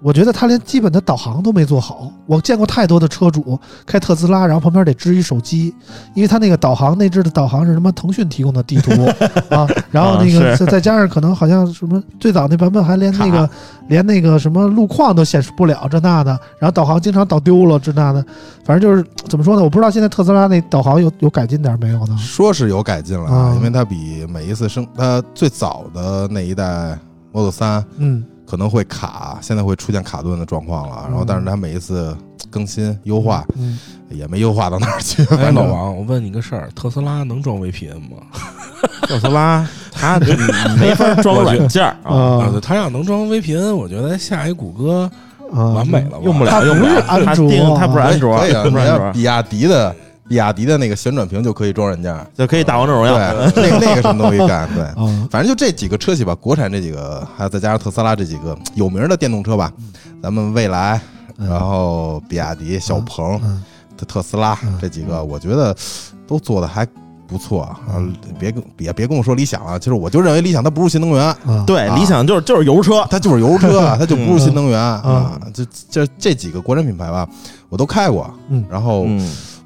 我觉得他连基本的导航都没做好。我见过太多的车主开特斯拉，然后旁边得支一手机，因为他那个导航内置的导航是什么腾讯提供的地图 [laughs] 啊，然后那个啊再再加上可能好像什么最早那版本还连那个连那个什么路况都显示不了这那的，然后导航经常导丢了这那的，反正就是怎么说呢？我不知道现在特斯拉那导航有有改进点没有呢？说是有改进了，啊因为它比每一次升，它最早的那一代 Model 三嗯可能会卡，现在会出现卡顿的状况了。然后，但是它每一次更新优化嗯，也没优化到哪儿去。哎，老王，我问你个事儿，特斯拉能装 VPN 吗？[laughs] 特斯拉它你 [laughs] 没法装软件儿啊，它，要能装 VPN，我觉得下一谷歌啊，完美了吧，用不了，用不了，安它卓定它不是啊安卓，可以啊，不是安卓，比亚迪的比亚迪的那个旋转屏就可以装软件，就可以打王者荣对，耀。那那个什么都可以干，对。[laughs] 啊，反正就这几个车企吧，国产这几个，还有再加上特斯拉这几个有名的电动车吧，咱们蔚来，嗯然后比亚迪、小鹏、嗯特特斯拉嗯这几个，我觉得都做的还不错啊。嗯别跟别别跟我说理想啊，其实我就认为理想它不是新能源，啊，对，啊理想就是就是油车，它就是油车啊，[laughs] 它就不是新能源嗯啊。这这这几个国产品牌吧，我都开过，嗯然后嗯，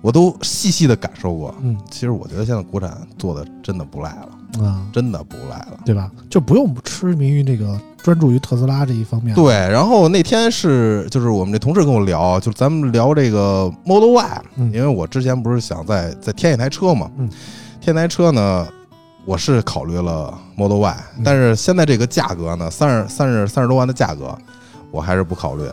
我都细细的感受过。嗯其实我觉得现在国产做的真的不赖了，啊，真的不赖了。对吧？就不用痴迷于那个专注于特斯拉这一方面。对，然后那天是就是我们这同事跟我聊，就是咱们聊这个 Model Y，嗯因为我之前不是想再再添一台车嘛，嗯，添一台车呢，我是考虑了 Model Y，嗯但是现在这个价格呢，三十三十三十多万的价格，我还是不考虑。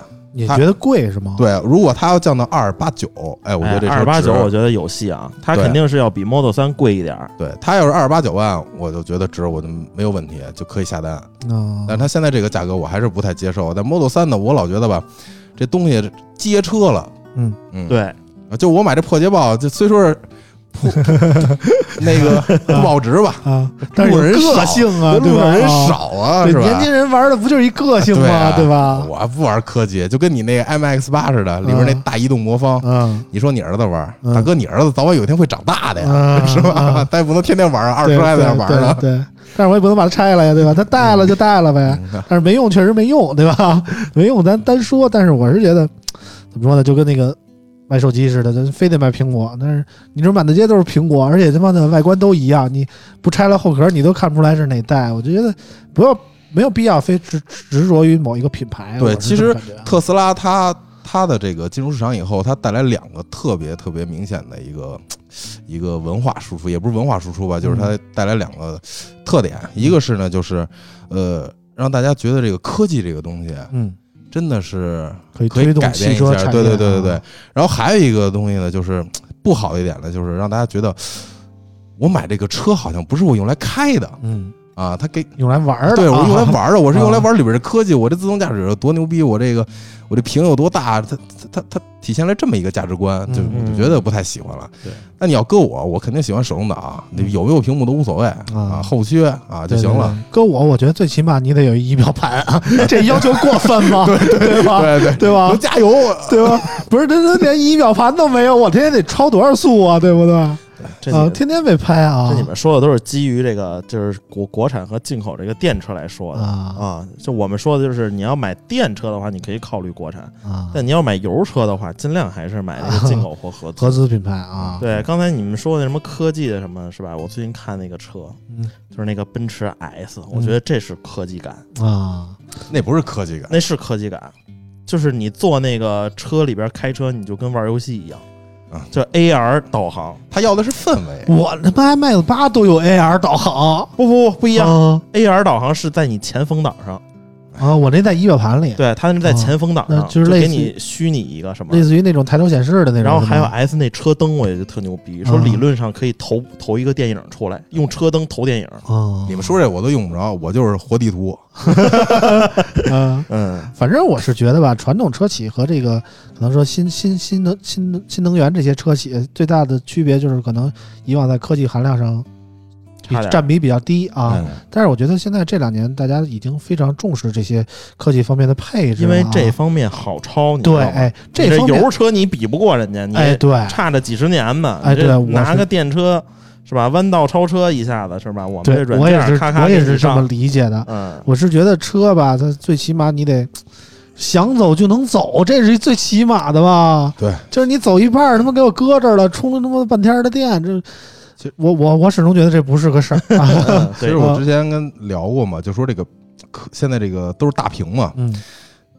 它你觉得贵是吗？对，如果它要降到二八九，哎，我觉得这车二八九我觉得有戏啊，它肯定是要比 Model 三贵一点儿。对它要是二八九万，我就觉得值，我就没有问题，就可以下单。啊，但是它现在这个价格我还是不太接受。但 Model 三呢，我老觉得吧，这东西街车了，嗯嗯，对，就我买这破捷豹，就虽说是破 [laughs] 那个不保值吧，啊，但是有人个少性啊，对吧？人啊少啊，对是吧？年轻人玩的不就是一个性吗？啊对吧？我不玩科技，就跟你那个 MX 八似的，里边那大移动魔方。嗯，你说你儿子玩，嗯大哥，你儿子早晚有一天会长大的呀，嗯 [laughs] 是吧但？也不能天天玩啊，二对十还在那玩呢。对，但是我也不能把它拆了呀，对吧？它带了就带了呗，嗯但是没用确实没用，对吧？[laughs] 没用咱单说，但是我是觉得怎么说呢，就跟那个卖手机似的，咱非得买苹果，但是你这满大街都是苹果，而且他妈的外观都一样，你不拆了后壳，你都看不出来是哪代。我就觉得不要没有必要非执执着于某一个品牌。对其实特斯拉它它的这个进入市场以后，它带来两个特别特别明显的一个一个文化输出，也不是文化输出吧，就是它带来两个特点，一个是呢，就是呃，让大家觉得这个科技这个东西嗯，真的是可以可以推动改变一下。对对对对对啊。。然后还有一个东西呢，就是 [tsk] 不好一点呢，就是让大家觉得。[tsk] 我买这个车好像不是我用来开的嗯，啊，它给用来玩儿的，对我用来啊玩的，我是用来啊玩里边的科技，我这自动驾驶有多牛逼，我这个我这屏有多大，它它它它体现了这么一个价值观，就嗯我就觉得不太喜欢了。对，那你要搁我，我肯定喜欢手动挡，你有没有屏幕都无所谓啊，后驱啊就行了。。搁我，我觉得最起码你得有仪表盘啊，这要求过分吗？[laughs] 对对吧？对对对吧？加油，对吧？不是，这这连仪表盘都没有，我天天得超多少速啊？对不对？啊，这你们天天被拍啊！这你们说的都是基于这个就是国国产和进口这个电车来说的啊啊。就我们说的就是你要买电车的话，你可以考虑国产；啊，但你要买油车的话，尽量还是买那个进口或合资。[laughs] 合资品牌啊，对，刚才你们说的什么科技的什么是吧？我最近看那个车，嗯就是那个奔驰 S，我觉得这是科技感，啊，那不是科技感，那是科技感，就是你坐那个车里边开车，你就跟玩游戏一样啊，叫 AR 导航。他要的是氛围。我他妈 iMac 八都有 AR 导航，不不不不一样啊，AR 导航是在你前风挡上，啊！我那在仪表盘里，对，它那在前风挡那上，就是类似你虚拟一个什么类。似于那种抬头显示的那种。然后还有 S 那车灯，我也就特牛逼，说啊理论上可以投投一个电影出来，用车灯投电影。啊，你们说这我都用不着，我就是活地图。嗯，[laughs] 嗯，反正我是觉得吧，传统车企和这个可能说新新新能新能新能源这些车企最大的区别就是可能以往在科技含量上比占比比较低啊。嗯但是我觉得现在这两年大家已经非常重视这些科技方面的配置啊，因为这方面好超，你对，吗哎，这这油车你比不过人家，你哎对，差着几十年呢。哎对拿个电车是吧？弯道超车一下子是吧？我们这我也是件咔咔我也是这么理解的。嗯，我是觉得车吧，它最起码你得想走就能走，这是最起码的吧？对，就是你走一半，他妈给我搁这儿了，充了他妈半天的电，这其实我我我始终觉得这不是个事儿 [laughs] 其实我之前跟聊过嘛，就说这个科现在这个都是大屏嘛。嗯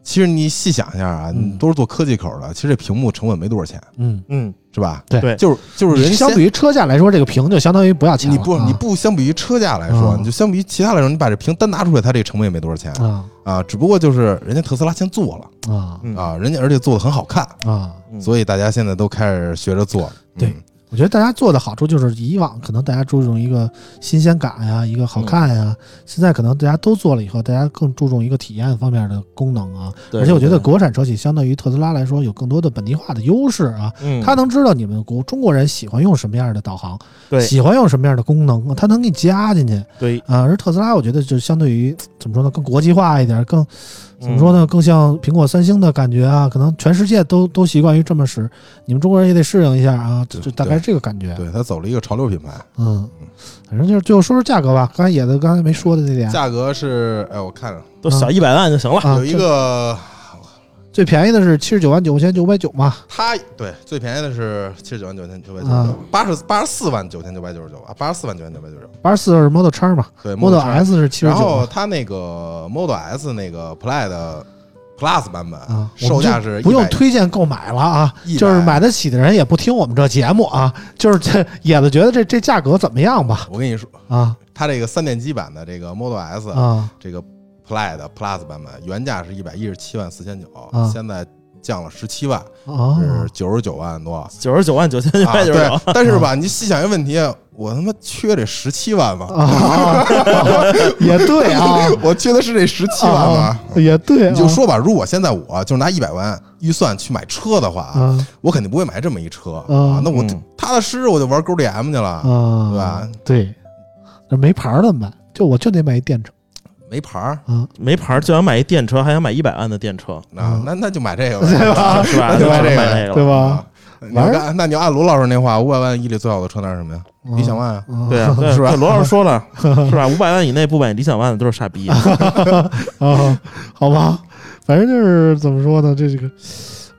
其实你细想一下啊，都是做科技口的，其实这屏幕成本没多少钱，嗯，嗯，是吧？对对就是就是人相比于车价来说，这个屏就相当于不要钱。你不啊你不相比于车价来说，啊你就相比于其他来说，你把这屏单拿出来，它这个成本也没多少钱啊啊。只不过就是人家特斯拉先做了啊嗯啊，人家而且做的很好看，啊！嗯所以大家现在都开始学着做。对嗯我觉得大家做的好处就是，以往可能大家注重一个新鲜感呀，一个好看呀，现在可能大家都做了以后，大家更注重一个体验方面的功能啊。而且我觉得国产车企相对于特斯拉来说，有更多的本地化的优势啊。嗯，他能知道你们国中国人喜欢用什么样的导航，对喜欢用什么样的功能，他能给你加进去对啊。而特斯拉，我觉得就相对于怎么说呢，更国际化一点，更怎么说呢？更像苹果、三星的感觉啊。可能全世界都都习惯于这么使，你们中国人也得适应一下啊，就就大概是这个感觉。对，它走了一个潮流品牌，嗯，反正就是最后说说价格吧。刚才野子刚才没说的那点，价格是，哎，我看了，都小一百万就行了。啊有一个，最便宜的是七十九万九千九百九嘛，它对最便宜的是七十九万九千九百九十啊九，八十八十四万九千九百九十九啊，八十四万九千九百九十九，八十四是 Model X 嘛对，Model S 是七十然后九它那个 Model S 那个 Play 的 Plus 版本啊，售价是不用100推荐购买了啊，就是买得起的人也不听我们这节目啊，就是这野子觉得这这价格怎么样吧？我跟你说，啊它这个三电机版的这个 Model S 啊这个 Play 的 Plus 版本原价是一百一十七万四千九啊，现在降了十七万，啊是九十九万多。九十九万九千九啊，百九十对九，，但是吧，你细想一个问题，我他妈缺这十七万吗？啊，[laughs] 也对啊，[laughs] 我缺的是这十七万吗啊？也对啊，你就说吧，如果现在我就拿一百万预算去买车的话，啊我肯定不会买这么一车啊啊。那我嗯踏踏实实我就玩 GoDM 去了，啊，对吧？对，那没牌儿怎么办？就我就得买一电车没牌儿，啊，没牌儿就想买一电车，还想买一百万的电车，那那那就买这个对 [laughs] 吧。[laughs] 是吧？那就买这个买这个，对吧？啊你要按那你要按罗老师那话，五百万以里最好的车那是什么呀？理想 ONE 啊。啊 [laughs] 对啊，是吧罗老师说了，是吧？五百万以内不买理想 ONE 的都是傻逼。啊，好吧，反正就是怎么说呢，这这个，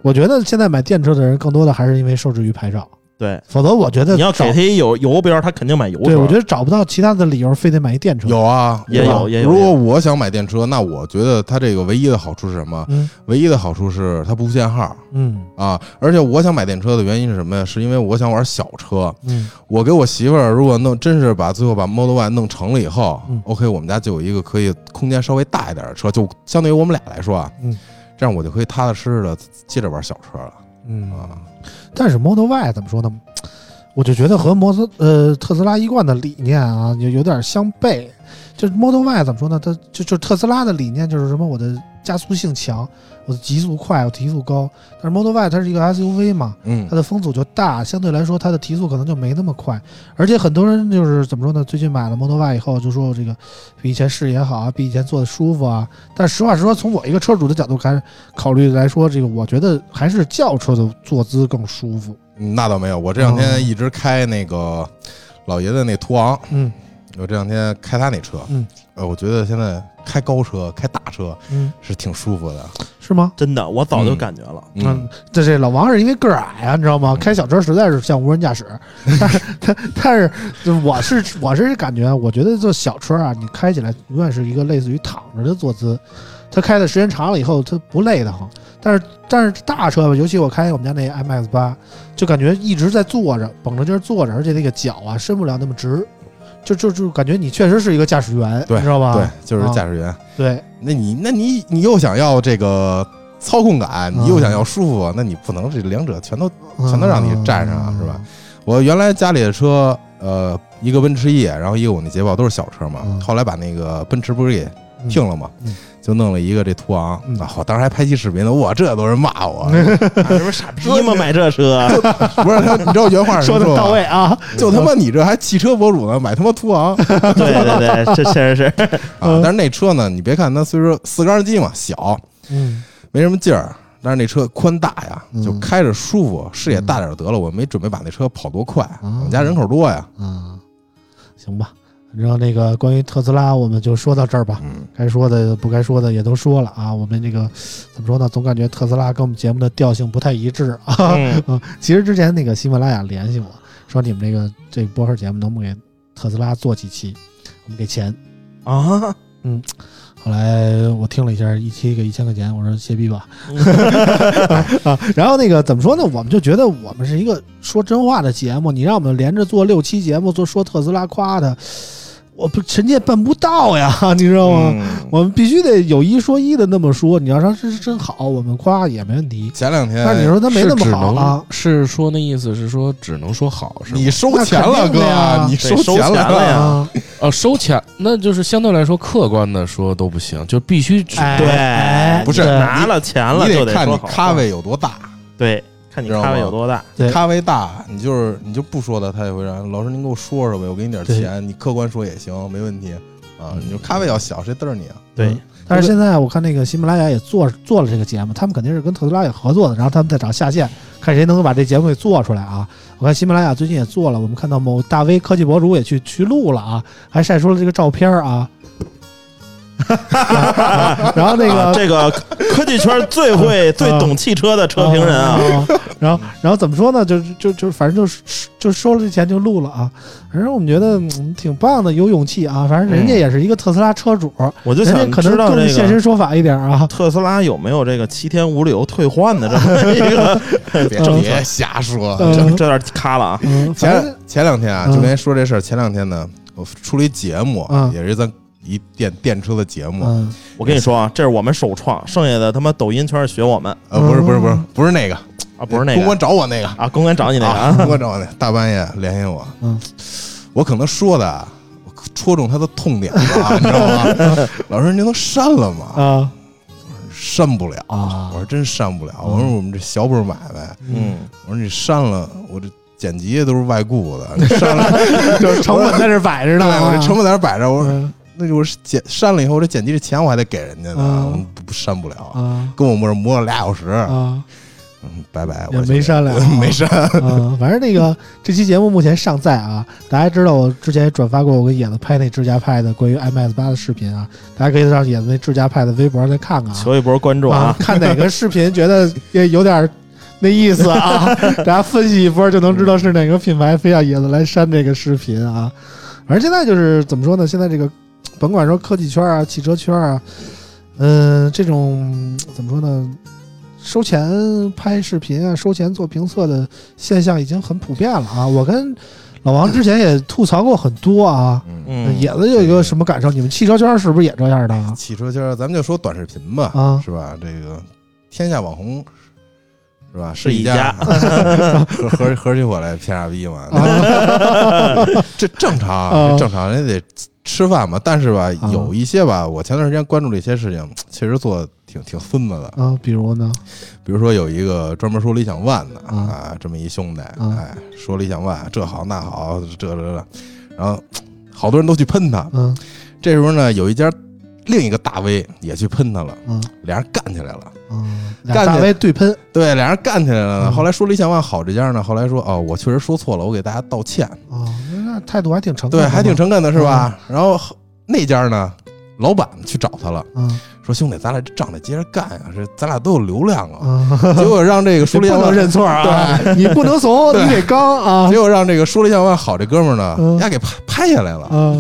我觉得现在买电车的人更多的还是因为受制于牌照，对，否则我觉得你要找给他一有油标，他肯定买油车。对我觉得找不到其他的理由，非得买一电车。有啊，也有也有如果我想买电车，那我觉得它这个唯一的好处是什么？嗯唯一的好处是它不限号嗯啊。而且我想买电车的原因是什么呀？是因为我想玩小车。嗯我给我媳妇儿如果弄真是把最后把 Model Y 弄成了以后、嗯 o k 我们家就有一个可以空间稍微大一点的车，就相对于我们俩来说啊，嗯这样我就可以踏踏实实的接着玩小车了嗯啊。但是 Model Y 怎么说呢？我就觉得和摩斯呃特斯拉一贯的理念啊，有有点相悖。就是 Model Y 怎么说呢？它就就特斯拉的理念就是什么？我的加速性强，我的极速快，我提速高。但是 Model Y 它是一个 SUV 嘛，嗯它的风阻就大，相对来说它的提速可能就没那么快。而且很多人就是怎么说呢？最近买了 Model Y 以后，就说这个比以前视野好啊，比以前坐的舒服啊。但实话实说，从我一个车主的角度开考虑来说，这个我觉得还是轿车的坐姿更舒服。嗯那倒没有，我这两天一直开那个老爷子那途昂，嗯我这两天开他那车，嗯，呃，我觉得现在开高车、开大车嗯，是挺舒服的。是吗？真的，我早就感觉了。嗯，这这老王是因为个儿矮啊，你知道吗？开小车实在是像无人驾驶，[laughs] 但是但 [laughs] 但是我是我是感觉，我觉得这小车啊，你开起来永远是一个类似于躺着的坐姿，它开的时间长了以后，它不累得慌。但是但是大车吧，尤其我开我们家那 MX 八，就感觉一直在坐着，绷着劲儿坐着，而且那个脚啊伸不了那么直，就就就感觉你确实是一个驾驶员，对你知道吧？对，就是驾驶员。对，那你那你你又想要这个操控感，你又想要舒服，那你不能这两者全都。全都让你占上啊是吧？我原来家里的车，呃，一个奔驰 E，然后一个我那捷豹都是小车嘛嗯。后来把那个奔驰不是给嗯停了嘛嗯，就弄了一个这途昂嗯。啊，我当时还拍期视频呢，哇，这都是骂我，这不是傻逼吗？[laughs] 买这车，[laughs] 不是他，你知道原话是什么吗说的到位，啊，就他妈你这还汽车博主呢，买他妈途昂 [laughs] 对对对，这确实是。啊！但是那车呢，你别看它虽说四缸机嘛小，嗯没什么劲儿，但是那车宽大呀嗯，就开着舒服，视野大点儿得了。我没准备把那车跑多快，啊我们家人口多呀。嗯，行吧。然后那个关于特斯拉，我们就说到这儿吧。嗯，该说的不该说的也都说了啊。我们那个怎么说呢？总感觉特斯拉跟我们节目的调性不太一致啊。嗯，[laughs] 其实之前那个喜马拉雅联系我说，你们这个这个播客节目能不能给特斯拉做几期？我们给钱。啊，嗯后来我听了一下，一期给一千块钱，我说谢逼吧。[laughs] 啊，然后那个怎么说呢？我们就觉得我们是一个说真话的节目，你让我们连着做六期节目，做说特斯拉夸他，我不臣妾办不到呀，[laughs] 你知道吗？嗯我们必须得有一说一的那么说。你要说是真好，我们夸也没问题。前两天但你说他没那么好啊，是说那意思是说只能说好是吗？你收钱了，那肯定的呀哥，你对收钱钱了呀啊，哦，收钱那就是相对来说客观的说都不行，就必须只哎对哎不是拿了钱了你就得看你说好话咖位有多大。对，看你咖位有多大。对咖位大，你就是你就不说他，他也会让老师您给我说说呗，我给你点对钱，你客观说也行，没问题啊。你就咖位要小，谁嘚儿你啊？对，但是现在我看那个喜马拉雅也做做了这个节目，他们肯定是跟特斯拉也合作的，然后他们再找下线，看谁能够把这节目给做出来啊！我看喜马拉雅最近也做了，我们看到某大 V 科技博主也去去录了啊，还晒出了这个照片啊。[laughs] 然后那个、啊这个科技圈最会、[laughs] 最懂汽车的车评人啊，啊，然后然后怎么说呢？就就就反正就是就收了这钱就录了啊。反正我们觉得嗯挺棒的，有勇气啊。反正人家也是一个特斯拉车主，我就想可能知道这更现身说法一点啊。特斯拉有没有这个七天无理由退换的这么一个 [laughs] 别别瞎说。嗯这这有点卡了啊！前前两天啊，嗯就跟说这事儿，前两天呢，我出了一节目嗯，也是咱一电电车的节目。嗯。我跟你说啊，这是我们首创，剩下的他妈抖音全是学我们。呃，不是不是不是不是那个，啊，不是那个。公关找我那个。啊，公关找你那个啊，啊公关找我那个，大半夜联系我，嗯，我可能说的啊戳中他的痛点了啊，你知道吗？[laughs] 老师您都删了吗？啊。删不了啊。我说真删不了。我说我们这小本买卖，嗯，我说你删了，我这剪辑都是外雇的，你删了，[laughs] 就是成本在这摆着呢。对我这成本在这摆着，我说嗯那就是剪删了以后，我这剪辑的钱我还得给人家呢，不不删不了，啊跟我磨磨了俩小时，啊嗯，拜拜，我没删了，[laughs] 没删，啊。反正那个这期节目目前尚在啊，大家知道我之前也转发过我跟野子拍那智驾派的关于 iMax 八的视频啊，大家可以上野子那智驾派的微博再看看啊。求一波关注啊啊！，看哪个视频觉得也有点那意思啊，[laughs] 大家分析一波就能知道是哪个品牌非要野子来删这个视频啊。反正现在就是怎么说呢？现在这个甭管说科技圈啊、汽车圈啊，嗯、这种怎么说呢？收钱拍视频啊，收钱做评测的现象已经很普遍了啊。我跟老王之前也吐槽过很多啊。嗯，嗯，野子有一个什么感受？你们汽车圈是不是也这样的啊？汽车圈咱们就说短视频吧，啊是吧？这个天下网红是吧？是一家，[laughs] 合合合起伙来骗傻逼嘛？[laughs] 这正常这正常，人家得吃饭嘛。但是吧，啊有一些吧，我前段时间关注了一些事情，其实做的挺挺孙子的。啊，比如呢？比如说有一个专门说理想 ONE 的啊啊，这么一兄弟，啊哎，说理想 ONE 这好那好，这这这，然后好多人都去喷他。嗯这时候呢，有一家另一个大 V 也去喷他了，嗯俩人干起来了。嗯，俩大干去 V 对喷对，俩人干起来了后来说理想 ONE 好这家呢，后来说哦，我确实说错了，我给大家道歉。哦，那态度还挺诚恳对，还挺诚恳的是吧？然后那家呢，老板去找他了，嗯。说兄弟，咱俩这仗得接着干呀，这咱俩都有流量了。嗯，结果让这个说理想能认错啊，你不能怂，[laughs] 你得刚啊。结果让这个说理想 ONE 好这哥们儿呢嗯，丫给拍拍下来了，啊，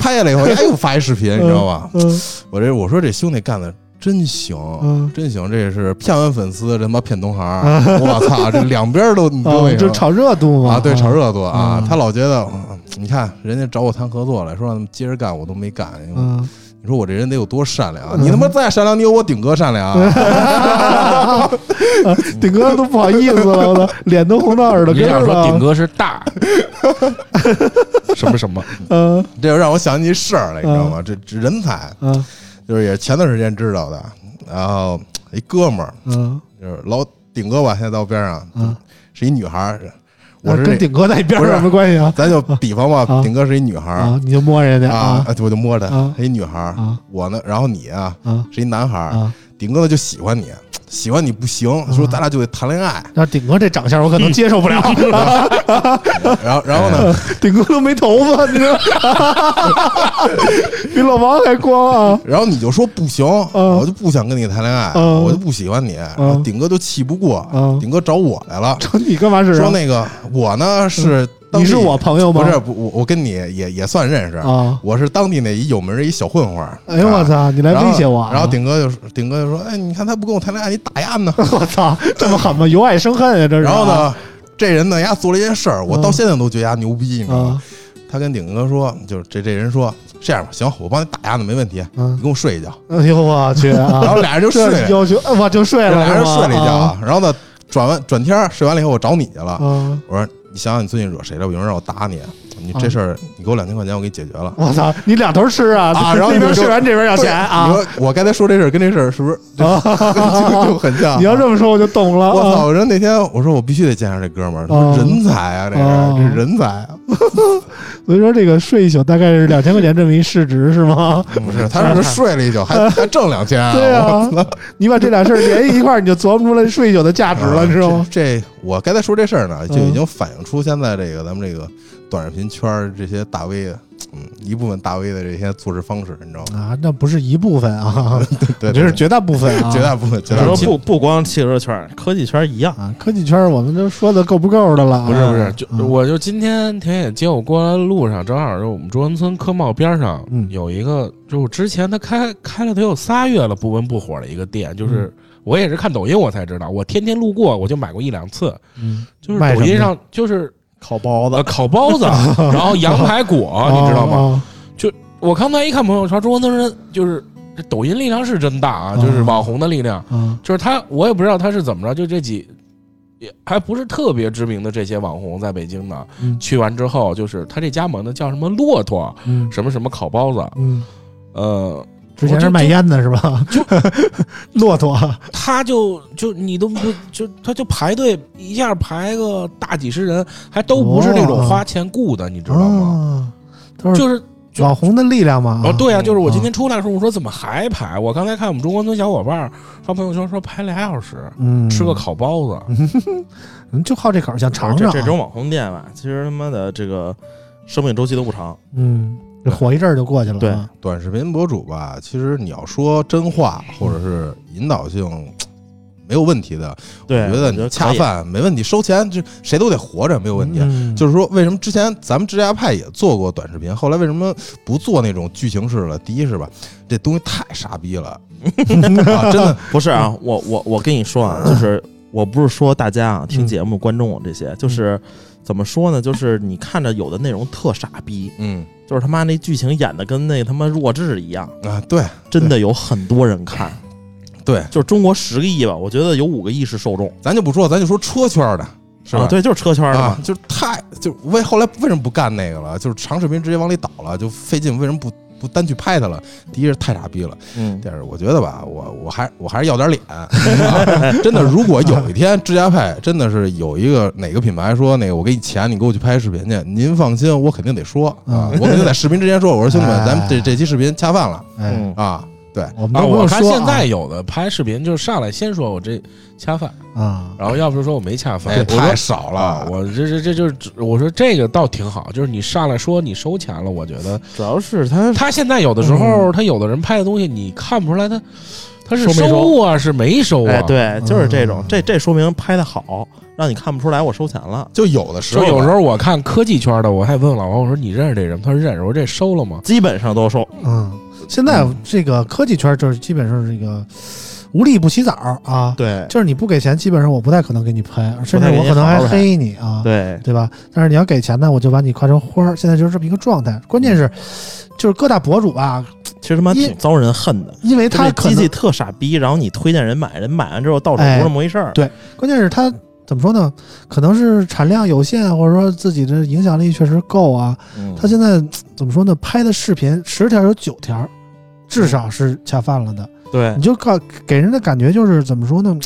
拍下来以后，[laughs] 丫又发一视频，你知道吗？嗯。我这我说这兄弟干的真行，嗯真行，这也是骗完粉丝，这他妈骗同行，[laughs] 我操，这两边都你知道啊为，什么？就炒热度嘛啊，对，炒热度啊嗯，他老觉得，嗯你看人家找我谈合作来说让他们接着干，我都没干。嗯，你说我这人得有多善良啊？你他妈再善良，你有我顶哥善良？[laughs] 顶哥都不好意思了，我操，脸都红到耳朵你根了。你。想说顶哥是大 [laughs] 什么什么？嗯这就让我想起一事儿来，你知道吗？这这人才嗯就是也前段时间知道的，然后一哥们儿嗯就是老顶哥吧，现在到边上嗯，是一女孩儿，我跟顶哥在一边不是有什么关系啊？咱就比方吧，啊顶哥是一女孩你就摸人家啊啊，我就摸他啊，是一女孩我呢，然后你啊啊是一男孩！顶哥呢就喜欢你，[tsk] 喜欢你不行，说咱俩就得谈恋爱，那顶哥这长相，我可能接受不了。[laughs] 然后然后呢，顶哥都没头发，你知道？[laughs] 比老王还光啊！然后你就说不行，嗯。我就不想跟你谈恋爱，嗯。我就不喜欢你，然后顶哥就气不过嗯，顶哥找我来了，找你干嘛使啊？说那个我呢是你是我朋友吗？不是不我我跟你也也算认识，啊！我是当地那一有名的一小混混儿，哎呦我啊！操！你来威胁我啊！然后顶哥就顶哥就说：“哎，你看他不跟我谈恋爱，你打压呢。[laughs] 我操，这么狠吗？由爱生恨呀，这”是。然后？呢，这人呢，丫做了一件事儿，我嗯到现在都觉得丫牛逼，你知道吗？啊他跟顶哥说，就是这这人说这样吧，行，我帮你打压的没问题，你嗯，跟我睡一觉。哎呦我去啊！[laughs] 然后俩人就睡这了，要求，哎我就睡了，俩人睡了一觉啊。然后呢，转完转天睡完了以后，我找你去了。啊！我说你想想你最近惹谁了？有人让我打你，你这事儿你给我两千块钱，我给你解决了。我操，你两头吃啊！啊然后 [laughs] 那边你就睡完，这边要钱啊！你说我刚才说这事儿跟这事儿是不是就 [laughs] 就就很像？你要这么说，我就懂了。我操！啊！我说那天我说我必须得见上这哥们儿，人才啊，这哦是这是人才啊！[laughs] 所以说这个睡一宿大概是两千块钱这么一市值是吗？不是，他是睡了一宿，还还挣两千啊！对啊，你把这俩事儿联系一块儿，你就琢磨出来睡一宿的价值了，啊你知道吗？这这我刚才说这事儿呢，就嗯已经反映出现在这个咱们这个短视频圈儿这些大 V 的，嗯，一部分大 V 的这些做事方式，你知道吗？啊，那不是一部分啊，[laughs] 对，这是绝大部分啊，[laughs] 绝大部分，绝你说大部分。不不光汽车圈，科技圈一样。啊，科技圈儿我们都说的够不够的了啊？不是不是，就嗯我就今天田野接我过来的路上，正好是我们中关村科贸边上嗯有一个，就我之前他开开了得有仨月了，不温不火的一个店，就是我也是看抖音我才知道，我天天路过我就买过一两次，嗯，就是抖音上就是烤包子。烤包子，[laughs] 然后羊排果，你知道吗？就？我刚才一看朋友圈，中国能人就是这抖音力量是真大啊，哦就是网红的力量，啊。就是他，我也不知道他是怎么着，就这几。也还不是特别知名的这些网红，在北京呢，嗯。去完之后，就是他这加盟的叫什么骆驼，嗯。什么什么烤包子，嗯，呃，之前是卖烟的是吧？[laughs] 骆驼他就就你都不就他就排队一下排个大几十人，还都不是那种哦花钱雇的，你知道吗？就是网红的力量嘛？哦，对啊，就是我今啊天出来的时候，我说怎么还排？我刚才看我们中关村小伙伴发朋友圈说排俩小时，嗯，吃个烤包子，嗯，就好这口儿，想尝尝这种网红店吧，其实他妈的这个生命周期都不长。嗯，这火一阵儿就过去了啊。对短视频博主吧，其实你要说真话或者是引导性，[tsk] 没有问题的。我觉得你恰饭没问题，收钱这谁都得活着，没有问题。嗯就是说，为什么之前咱们之家派也做过短视频，后来为什么不做那种剧情式了？第一是吧，这东西太傻逼了，[laughs] 啊、真的 [laughs] 不是啊，我我我跟你说啊，[laughs] 就是我不是说大家啊听嗯节目、观众这些，就是怎么说呢？就是你看着有的内容特傻逼，嗯就是他妈那剧情演的跟那他妈弱智一样，啊，对真的有很多人看。[laughs] 对，就是中国十个亿吧，我觉得有五个亿是受众，咱就不说，咱就说车圈的，是吧？啊，对，就是车圈的啊嘛，，就是太就为后来为什么不干那个了？就是长视频直接往里倒了，就费劲。为什么不不单去拍它了？第一是太傻逼了，嗯第二是我觉得吧，我我还我还是要点脸。啊 [laughs] 真的，如果有一天智家派真的是有一个哪个品牌说那个我给你钱，你给我去拍视频去，您放心，我肯定得说啊，我肯定在视频之前说，我说兄弟们，哎咱们这这期视频恰饭了哎，嗯啊。对，啊，我们都不我用说啊看现在有的拍视频就是上来先说我这恰饭，啊，然后要不就说我没恰饭，哎，太少啊，了。我这这这就是我说这个倒挺好，就是你上来说你收钱了，我觉得主要是他他现在有的时候他有的人拍的东西你看不出来他他是收没收收啊是没收啊，哎，对，就是这种嗯，这这说明拍的好，让你看不出来我收钱了。就有的时候有时候我看科技圈的，我还问老王，我说你认识这人吗？他说认识。我说这收了吗？基本上都收，嗯，现在这个科技圈就是基本上是这个无利不起早啊，对就是你不给钱，基本上我不太可能给你拍，甚至我可能还黑你啊，对，对吧？但是你要给钱呢，我就把你夸成花儿，现在就是这么一个状态。关键是，就是各大博主吧，其实他妈一挺遭人恨的。因为他机器特傻逼，然后你推荐人买，人买完之后到手不哎是那么回事儿。对关键是他怎么说呢？可能是产量有限，或者说自己的影响力确实够啊。嗯他现在怎么说呢？拍的视频十条有九条，至少是恰饭了的。对你就告给人的感觉就是怎么说呢？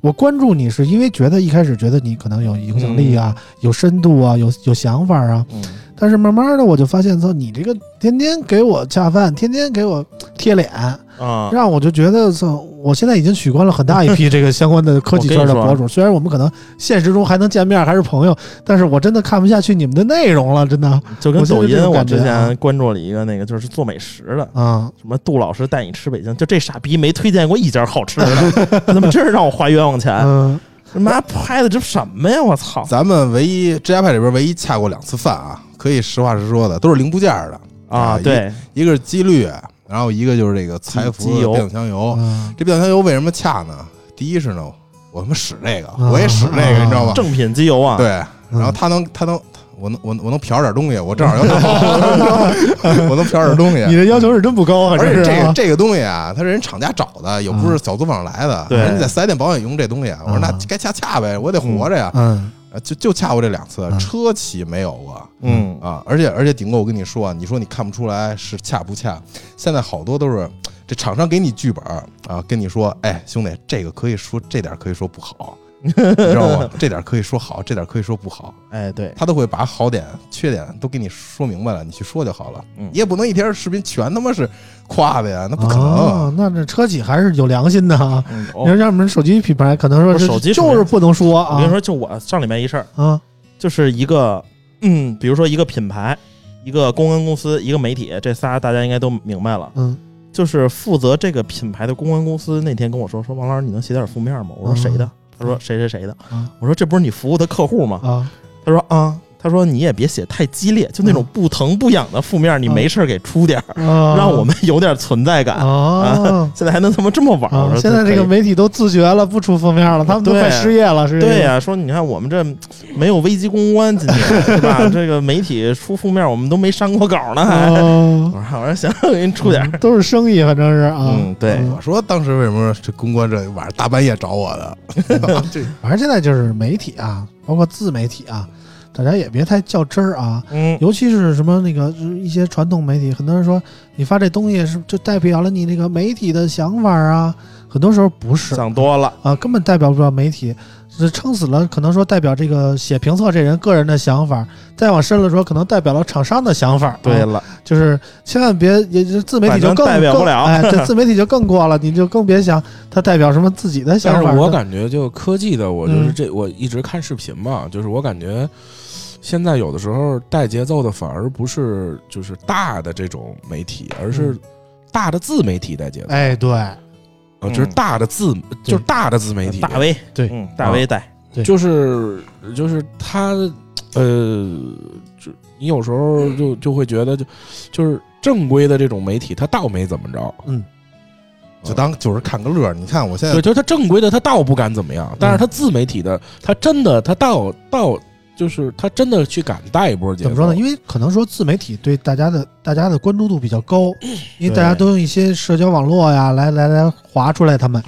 我关注你是因为觉得一开始觉得你可能有影响力啊，有深度啊，有有想法啊。嗯，但是慢慢的我就发现，操，你这个天天给我恰饭，天天给我贴脸，啊，让我就觉得，操，我现在已经取关了很大一批 [laughs] 这个相关的科技圈的博主。虽然我们可能现实中还能见面，还是朋友，但是我真的看不下去你们的内容了，真的就跟抖音，我之前关注了一个那个就是做美食的，啊。什么杜老师带你吃北京，就这傻逼没推荐过一家好吃的，他妈真是让我花冤枉钱。嗯他妈拍的这什么呀？我操！咱们唯一智家派里边唯一恰过两次饭啊，可以实话实说的，都是零部件的啊，对，一个是机滤，然后一个就是这个财富机油变速箱油。嗯这变速箱油为什么恰呢？第一是呢，我他妈使这个，啊我也使这个，你知道吗？正品机油啊，对，嗯然后它能，它能，我能，我我能瞟点东西，我正好要干 [laughs] 我能瞟点东西。你的要求是真不高，啊而且这个这个东西啊，它是人厂家找的，又不是小作坊来的。人家在四 S 店保养用这东西，我说那啊该恰恰呗，我得活着呀。嗯呃就就恰过这两次嗯，车企没有过。嗯，啊，而且而且，顶哥，我跟你说啊，你说你看不出来是恰不恰？现在好多都是这厂商给你剧本啊，跟你说，哎，兄弟，这个可以说这点可以说不好，你知道吗？这点儿可以说好，这点儿可以说不好，哎，对，他都会把好点、缺点都给你说明白了，你去说就好了。嗯你也不能一天视频全他妈是夸的呀，那不可能。哦，那这车企还是有良心的啊。嗯，你说哦像我们手机品牌，可能说是手机就是不能说啊。我跟你说，就我上礼拜一事儿，啊，就是一个，嗯，比如说一个品牌、一个公关公司、一个媒体，这仨大家应该都明白了。嗯就是负责这个品牌的公关公司那天跟我说，说王老师，你能写点负面吗？我说谁的？他说谁谁谁的啊。我说这不是你服务的客户吗？啊他说啊，他说你也别写太激烈，就那种不疼不痒的负面，你没事儿给出点儿，啊，[laughs] 让我们有点存在感。啊现在还能他妈这么玩！现在这个媒体都自觉了，不出负面了，他们都快失业了，是对呀、说你看我们这没有危机公关，今天是吧？[laughs] 这个媒体出负面，我们都没删过稿呢，还。啊我说我说行，我给你出点儿。[laughs] 都是生意，反正是啊。嗯，对，我说当时为什么这公关这晚上大半夜找我的？这反正现在就是媒体啊，包括自媒体啊，大家也别太较真儿啊。嗯，尤其是什么那个一些传统媒体，很多人说你发这东西是就代表了你那个媒体的想法啊，很多时候不是想多了。啊，根本代表不了媒体，这撑死了可能说代表这个写评测这人个人的想法，再往深了说可能代表了厂商的想法。啊对了，就是千万别，也就自媒体就更代表不了哎，这 [laughs] 自媒体就更过了，你就更别想它代表什么自己的但是想法。我感觉就科技的，我就是嗯这，我一直看视频嘛，就是我感觉现在有的时候带节奏的反而不是就是大的这种媒体，而是嗯。大的自媒体带节奏，哎，对，啊就是大的自就是大的自媒体，大 V，对。嗯，大 V 带，对。就是就是他呃，就你有时候就就会觉得就就是正规的这种媒体，他倒没怎么着，嗯，就当就是看个乐儿。你看我现在。对，就是他正规的他倒不敢怎么样，但是他自媒体的他真的他倒倒就是他真的去敢带一波节奏，怎么说呢？因为可能说自媒体对大家的大家的关注度比较高，[clears throat] 因为大家都用一些社交网络呀来来来划出来他们。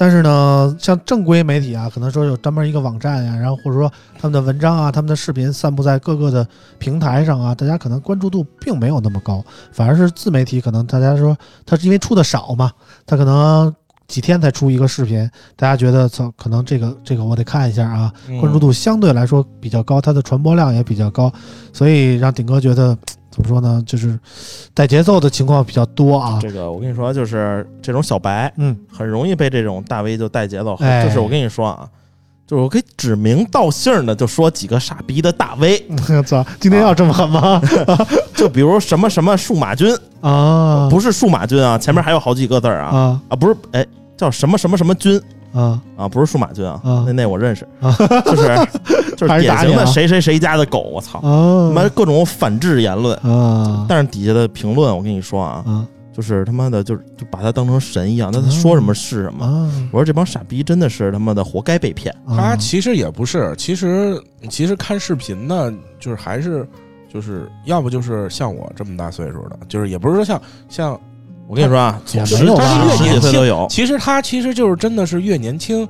但是呢，像正规媒体啊，可能说有专门一个网站呀、然后或者说他们的文章啊、他们的视频散布在各个的平台上啊，大家可能关注度并没有那么高，反而是自媒体可能大家说他是因为出的少嘛，他可能几天才出一个视频，大家觉得操，可能这个这个我得看一下啊，嗯关注度相对来说比较高，它的传播量也比较高，所以让顶哥觉得怎么说呢，就是带节奏的情况比较多啊。这个我跟你说，就是这种小白嗯，很容易被这种大 V 就带节奏。哎就是我跟你说啊，就是我可以指名道姓的就说几个傻逼的大 V，我 [laughs] 操，今天要这么狠吗？就比如什么什么数码君，啊，不是数码君啊，前面还有好几个字儿啊。啊。啊，不是哎叫什么什么什么君。啊。啊，不是数码君啊啊，那那我认识。啊，[laughs] 就是就是典型的谁谁谁家的狗，我操，他啊妈各种反制言论。啊。但是底下的评论，我跟你说啊，啊就是他妈的，就是就把他当成神一样，那他说什么是什么。啊！我说这帮傻逼真的是他妈的活该被骗。他其实也不是，其实其实看视频呢，就是还是就是要不就是像我这么大岁数的，就是也不是说像像，我跟你说啊，也十没有吧十几岁都有。其实他其实就是真的是越年轻，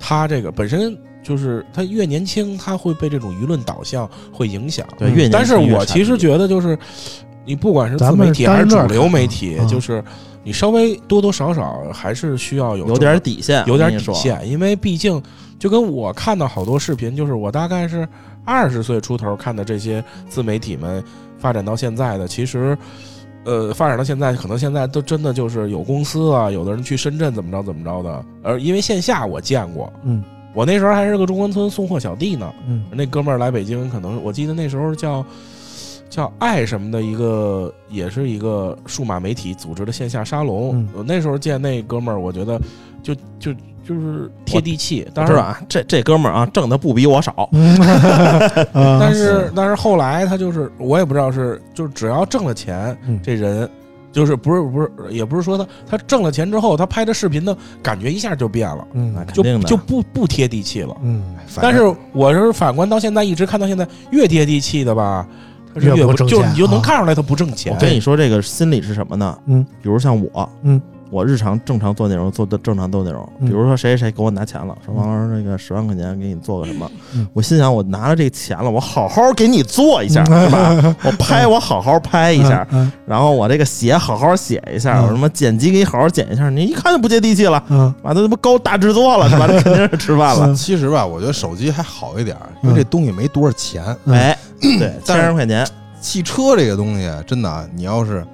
他这个本身就是他越年轻，他会被这种舆论导向会影响。但是我其实觉得就是，你不管是自媒体还是主流媒体啊，就是你稍微多多少少还是需要有有点底线，有点底线，因为毕竟就跟我看到好多视频，就是我大概是二十岁出头看的这些自媒体们发展到现在的，其实。呃，发展到现在，可能现在都真的就是有公司啊，有的人去深圳怎么着怎么着的。而因为线下我见过，嗯我那时候还是个中关村送货小弟呢。嗯那哥们儿来北京，可能我记得那时候叫叫爱什么的一个，也是一个数码媒体组织的线下沙龙。嗯我那时候见那哥们儿，我觉得就就就是贴地气。当然，啊，这这哥们儿啊，挣的不比我少。[laughs] 但是但是后来他就是我也不知道是就是只要挣了钱，嗯这人。就是不是不是，也不是说他他挣了钱之后，他拍的视频的感觉一下就变了，嗯就就不不贴地气了。嗯但是我是反观到现在，一直看到现在，越贴地气的吧，他是越越不挣钱啊你就能看出来他不挣钱我。跟你说，这个心理是什么呢？嗯，比如像我，嗯，我日常正常做内容，做的正常做内容。嗯。比如说谁谁谁给我拿钱了，说王老师那个十万块钱给你做个什么。嗯，我心想我拿了这钱了，我好好给你做一下，是吧？我拍我好好拍一下，嗯然后我这个写好好写一下，嗯我什么剪辑给你好好剪一下，你一看就不接地气了，嗯。把它他妈高大制作了，是吧？[laughs] 这肯定是吃饭了。嗯。其实吧，我觉得手机还好一点儿，因为这东西没多少钱。嗯。哎，对，三十块钱，汽车这个东西，真的啊，你要是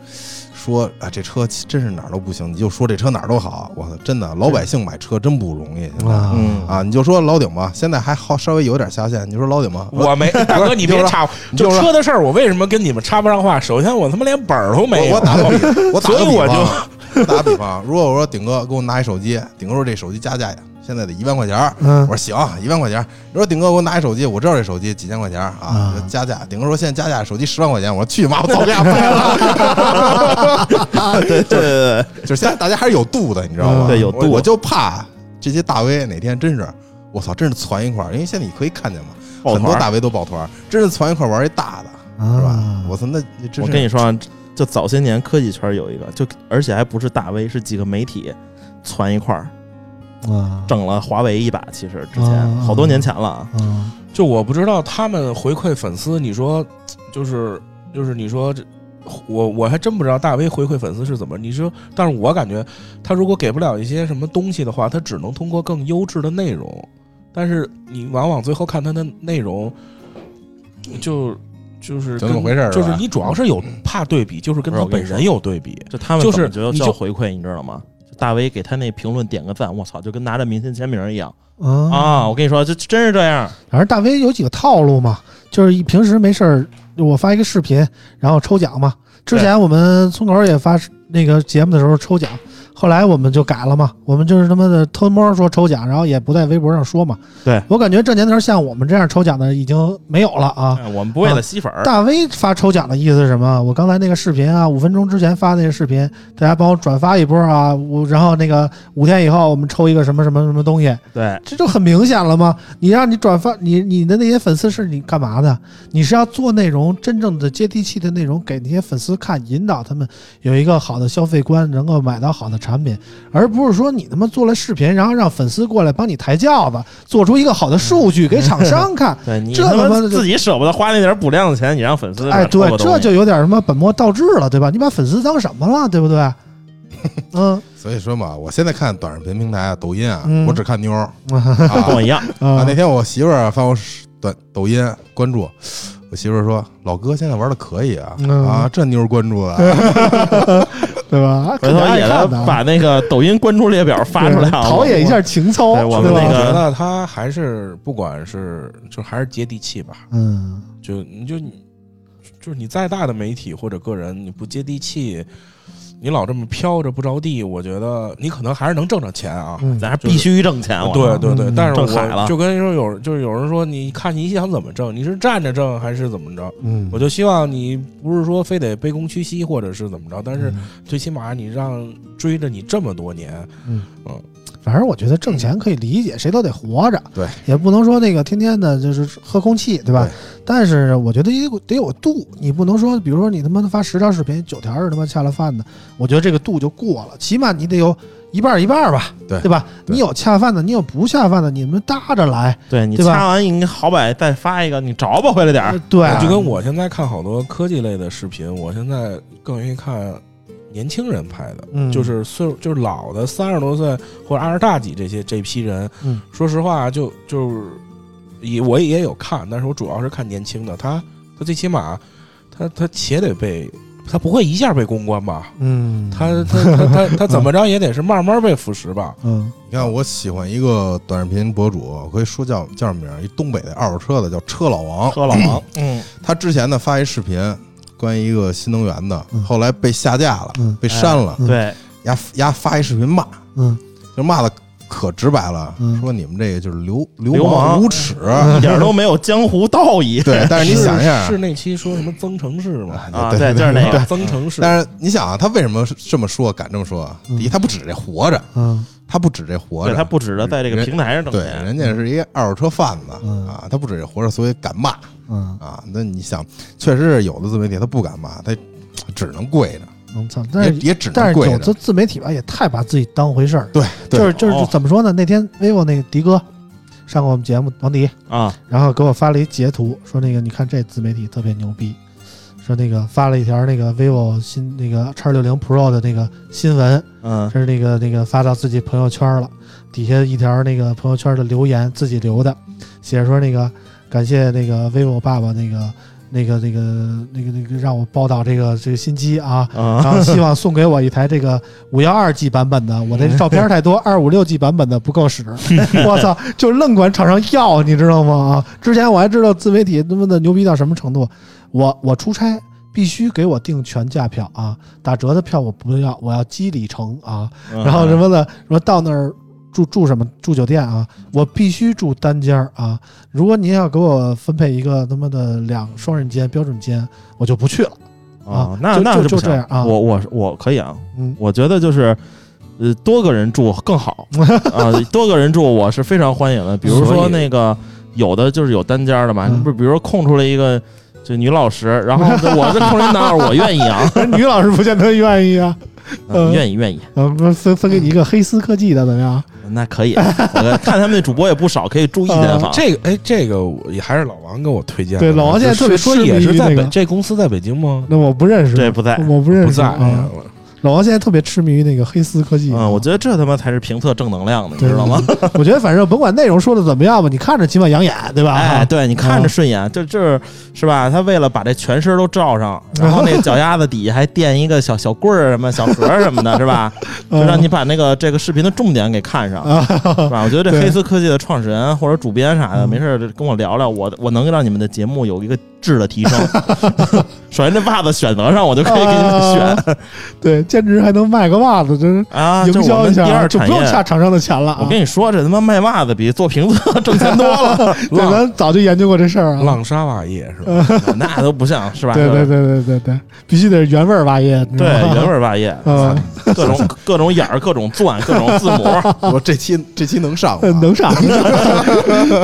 说啊，这车真是哪儿都不行，你就说这车哪儿都好，我操，真的，老百姓买车真不容易。现在啊嗯啊，你就说老顶吧，现在还好稍微有点下限。你说老顶吧，我没大哥，你别插，就你就说车的事儿，我为什么跟你们插不上话？首先，我他妈连本儿都没有。我我打个比，[laughs] 我打个所以我比方，我打个比方，如果我说顶哥给我拿一手机，顶哥说这手机加价呀，现在得一万块钱儿，嗯我说行，一万块钱儿。你说顶哥给我拿一手机，我知道这手机几千块钱儿啊啊，加价。顶哥说现在加价手机十万块钱，我说去你妈，我早给他拍了。[laughs] 对对对对，就是现在大家还是有度的，你知道吗？嗯对有度我我就怕这些大 V 哪天真是，我操，真是攒一块儿，因为现在你可以看见嘛，抱团儿很多大 V 都抱团儿，真是攒一块儿玩一大的，是吧啊？我操，那那真是我跟你说啊，就早些年科技圈有一个，就而且还不是大 V，是几个媒体攒一块儿啊整了华为一把。其实之前啊好多年前了啊，啊就我不知道他们回馈粉丝，你说就是就是你说这。我我还真不知道大 V 回馈粉丝是怎么，你说，但是我感觉他如果给不了一些什么东西的话，他只能通过更优质的内容，但是你往往最后看他的内容，就就是怎么回事儿就是你主要是有怕对比，就是跟他本人有对比，就他们就是觉得你就叫回馈，你知道吗？就大 V 给他那评论点个赞，我操，就跟拿着明星签名一样啊！啊！我跟你说，这真是这样。反正大 V 有几个套路嘛，就是一平时没事儿，我发一个视频，然后抽奖嘛。之前我们村口也发那个节目的时候抽奖，后来我们就改了嘛，我们就是他妈的偷摸说抽奖，然后也不在微博上说嘛。对我感觉这年头像我们这样抽奖的已经没有了啊。哎我们不为了吸粉儿，大 V 发抽奖的意思是什么？我刚才那个视频啊，五分钟之前发那个视频，大家帮我转发一波啊，我然后那个五天以后我们抽一个什么什么什么东西，对，这就很明显了吗？你让你转发你你的那些粉丝是你干嘛的？你是要做内容，真正的接地气的内容给那些粉丝看，引导他们有一个好的消费观，能够买到好的产品，而不是说你他妈做了视频，然后让粉丝过来帮你抬轿子，做出一个好的数据给厂商看。对你他妈这他妈自己舍不得花那点补量的钱，你让粉丝哎，对，这就就有点什么本末倒置了，对吧？你把粉丝当什么了，对不对？[laughs] 嗯所以说嘛，我现在看短视频平台啊，抖音啊，嗯我只看妞儿 [laughs] 跟啊我一样。啊。啊那天我媳妇儿啊发我短抖音关注，我媳妇儿说：“老哥现在玩的可以啊嗯啊，这妞儿关注了。对吧？回头也把那个抖音关注列表发出来陶冶一下情操，对我们那个我觉得他还是不管是就还是接地气吧，嗯。就你就你就是你再大的媒体或者个人，你不接地气，你老这么飘着不着地，我觉得你可能还是能挣着钱啊。嗯。咱还必须挣钱。对对对，嗯。但是我就跟说有就是有人说，你看你想怎么挣，你是站着挣还是怎么着？嗯，我就希望你不是说非得卑躬屈膝或者是怎么着，但是嗯。最起码你让追着你这么多年，反正我觉得挣钱可以理解，谁都得活着，对，也不能说那个天天的就是喝空气，对吧？对但是我觉得得有得有度，你不能说，比如说你他妈发十条视频，九条是他妈恰了饭的，我觉得这个度就过了，起码你得有一半儿一半儿吧，对对吧？对你有恰饭的，你有不恰饭的，你们搭着来，对你掐完，你好歹再发一个，你找吧回来点儿。对，就跟我现在看好多科技类的视频，我现在更愿意看年轻人拍的，嗯就是岁数就是老的三十多岁或者二十大几这些这批人，嗯说实话就就是也我也有看，但是我主要是看年轻的，他他最起码他他且得被。他不会一下被公关吧？嗯，他他他他他怎么着也得是慢慢被腐蚀吧？[laughs] 嗯你看，我喜欢一个短视频博主，我可以说叫叫什么名儿？一东北的二手车的，叫车老王。车老王，[clears throat] 嗯，他之前呢发一视频，关于一个新能源的嗯，后来被下架了，嗯。被删了。嗯。对，丫丫发一视频骂，嗯。就骂的可直白了，嗯。说你们这个就是流流流氓氓无耻。一点都没有江湖道义。[laughs] 对，但是你想一下。是，那期说什么增城市吗？啊，对对，就是那个，增城市。但是你想啊，他为什么这么说，敢这么说？第一，他不指这活着，嗯他不指这活着，他不指着在这个平台上挣钱对，人家是一二手车贩子嗯。啊，他不指这活着，所以敢骂。嗯，啊。那你想，确实是有的自媒体他不敢骂，他只能跪着，能操，但是也也只但能跪着。是有的。自媒体吧，也太把自己当回事儿，对，就是就是哦。怎么说呢？那天 vivo 那个迪哥上过我们节目，王迪，啊，然后给我发了一截图，说那个你看这自媒体特别牛逼，说那个发了一条那个 vivo 新那个叉六零 Pro 的那个新闻，嗯这是那个那个发到自己朋友圈了，底下一条那个朋友圈的留言自己留的，写着说那个感谢那个 vivo 爸爸那个那个那个那个那个让我报道这个这个新机啊，然啊，后希望送给我一台这个五幺二 G 版本的，我这照片太多，二五六 G 版本的不够使。[laughs] 我操，就愣管厂商要，你知道吗？啊，之前我还知道自媒体他妈的牛逼到什么程度，我我出差。必须给我订全价票啊！打折的票我不要，我要积里程啊！嗯然后什么的，说到那儿住住什么住酒店啊，我必须住单间儿啊！如果您要给我分配一个他妈的两双人间标准间，我就不去了。啊，那就就那不行就这样啊我我我可以啊，嗯我觉得就是。呃，多个人住更好 [laughs] 啊！多个人住我是非常欢迎的。比如说那个有的就是有单间儿的嘛，嗯不是？比如说空出来一个就女老师，然后 [laughs] 我这空人男二，我愿意啊，[laughs] 女老师不见得愿意啊。嗯愿意愿意，分分给你一个黑丝科技的怎么样？那可以。我看 [laughs] 他们那主播也不少，可以住一间房。这个哎，这个我也还是老王给我推荐的。对老王现在特别是痴迷是也是在北这公司在北京吗？那我不认识，这不在我不认识不在。老王现在特别痴迷于那个黑丝科技。嗯，我觉得这他妈才是评测正能量的，你知道吗？我觉得反正甭管内容说的怎么样吧，你看着起码养眼，对吧？哎，对你看着啊顺眼，就这是吧？他为了把这全身都罩上，然后那个脚丫子底下还垫一个小小棍儿、什么小盒儿什么的，是吧？就让你把那个这个视频的重点给看上，啊，[laughs] 是吧？我觉得这黑丝科技的创始人或者主编啥的，嗯没事跟我聊聊，我我能让你们的节目有一个质的提升。[laughs] 首先，这袜子选择上，我就可以给你们选 [laughs] 对，兼职还能卖个袜子，真是啊，营销一下，就不用二产业。下厂商的钱了啊。我跟你说，这他妈卖袜子比做评测 [laughs] 挣钱多了，[laughs] 对，咱早就研究过这事儿啊。浪莎袜业是吧？[laughs] 那都不像是吧？对对对对对对，必须得是原味袜业，对原味袜业，嗯，各种各种眼儿，各种钻，各种字母。我这期这期能上吗？能上？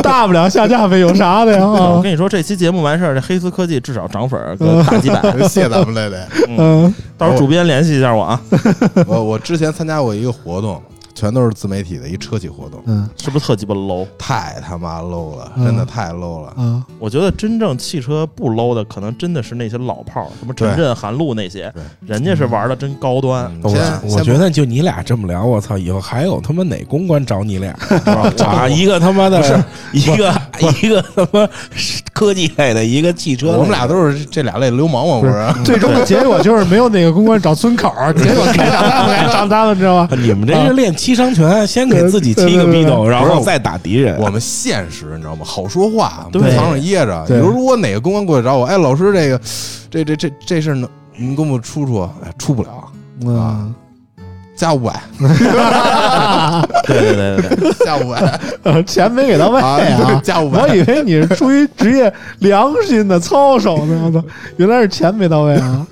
大不了下架呗，有啥的呀？啊，我跟你说，这期节目完事儿，这黑丝科技至少涨粉儿个大几百。谢咱们来得。嗯到时候主编联系一下我啊，[laughs] 我我之前参加过一个活动，全都是自媒体的一车企活动，嗯是不是特鸡巴 low？太他妈 low 了，嗯真的太 low 了。嗯我觉得真正汽车不 low 的，可能真的是那些老炮儿，什么陈震、韩露那些对，人家是玩的真高端。嗯我先先我觉得就你俩这么聊，我操，以后还有他妈哪公关找你俩？[laughs] 啊，一个他妈的，一个一个他妈科技类的，一个汽车，我们俩都是这俩类流氓嘛，不是？最终的结果就是没有哪个公关找村口儿，结果开场他们来找他们，知道吗？你们这是练七伤拳，先给自己七个逼斗，然后再打敌人。我们现实，你知道吗？好说话，不对藏着掖着。对比如如果哪个公关过来找我，哎，老师，这个，这这这这事儿能您给我们出出？哎，出不了，嗯，加五百，对对对对对，加五百呃钱没给到位啊啊！加五百我以为你是出于职业良心的操守呢，我操，原来是钱没到位啊！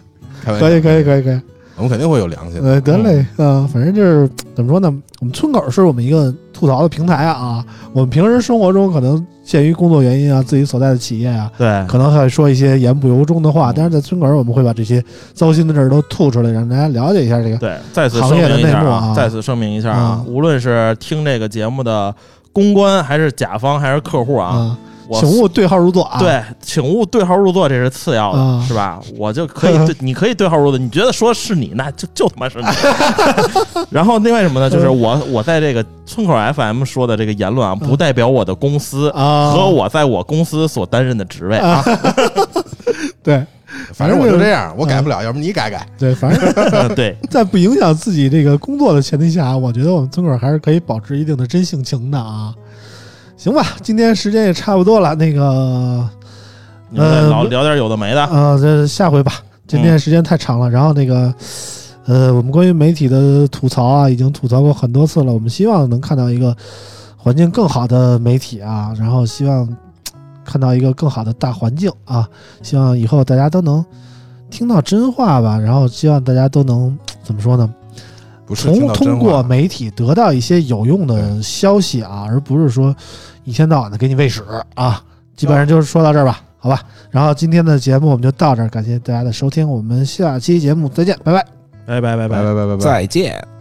可以，可以，可以，可以。我们肯定会有良心的。呃，得嘞，啊，反正就是怎么说呢？我们村口是我们一个吐槽的平台啊啊。我们平时生活中可能鉴于工作原因啊，自己所在的企业啊，对可能还会说一些言不由衷的话，但是在村口我们会把这些糟心的事儿都吐出来，让大家了解一下这个。对，再次行业的声明一下内幕啊再次声明一下啊啊，无论是听这个节目的公关，还是甲方，还是客户啊，啊，我请勿对号入座啊！，对，请勿对号入座，这是次要的，啊是吧？我就可以对，你可以对号入座，你觉得说是你，那就就他妈是你。[laughs] [laughs] 然后另外什么呢？就是我我在这个村口 FM 说的这个言论啊，不代表我的公司啊和我在我公司所担任的职位啊。[laughs] 对反正我就这样，我改不了，要不你改改。对，反正对，在不影响自己这个工作的前提下，我觉得我们村口还是可以保持一定的真性情的啊。行吧，今天时间也差不多了，那个呃，老聊点有的没的。啊，这下回吧，今天时间太长了。然后那个，呃，我们关于媒体的吐槽啊，已经吐槽过很多次了。我们希望能看到一个环境更好的媒体啊，然后希望看到一个更好的大环境啊，希望以后大家都能听到真话吧。然后希望大家都能怎么说呢？从通过，媒体得到一些有用的消息啊，而不是说一天到晚的给你喂屎啊。基本上就是说到这儿吧，好吧。然后今天的节目我们就到这儿，感谢大家的收听，我们下期节目再见，拜拜。拜拜拜拜拜拜拜拜。再见。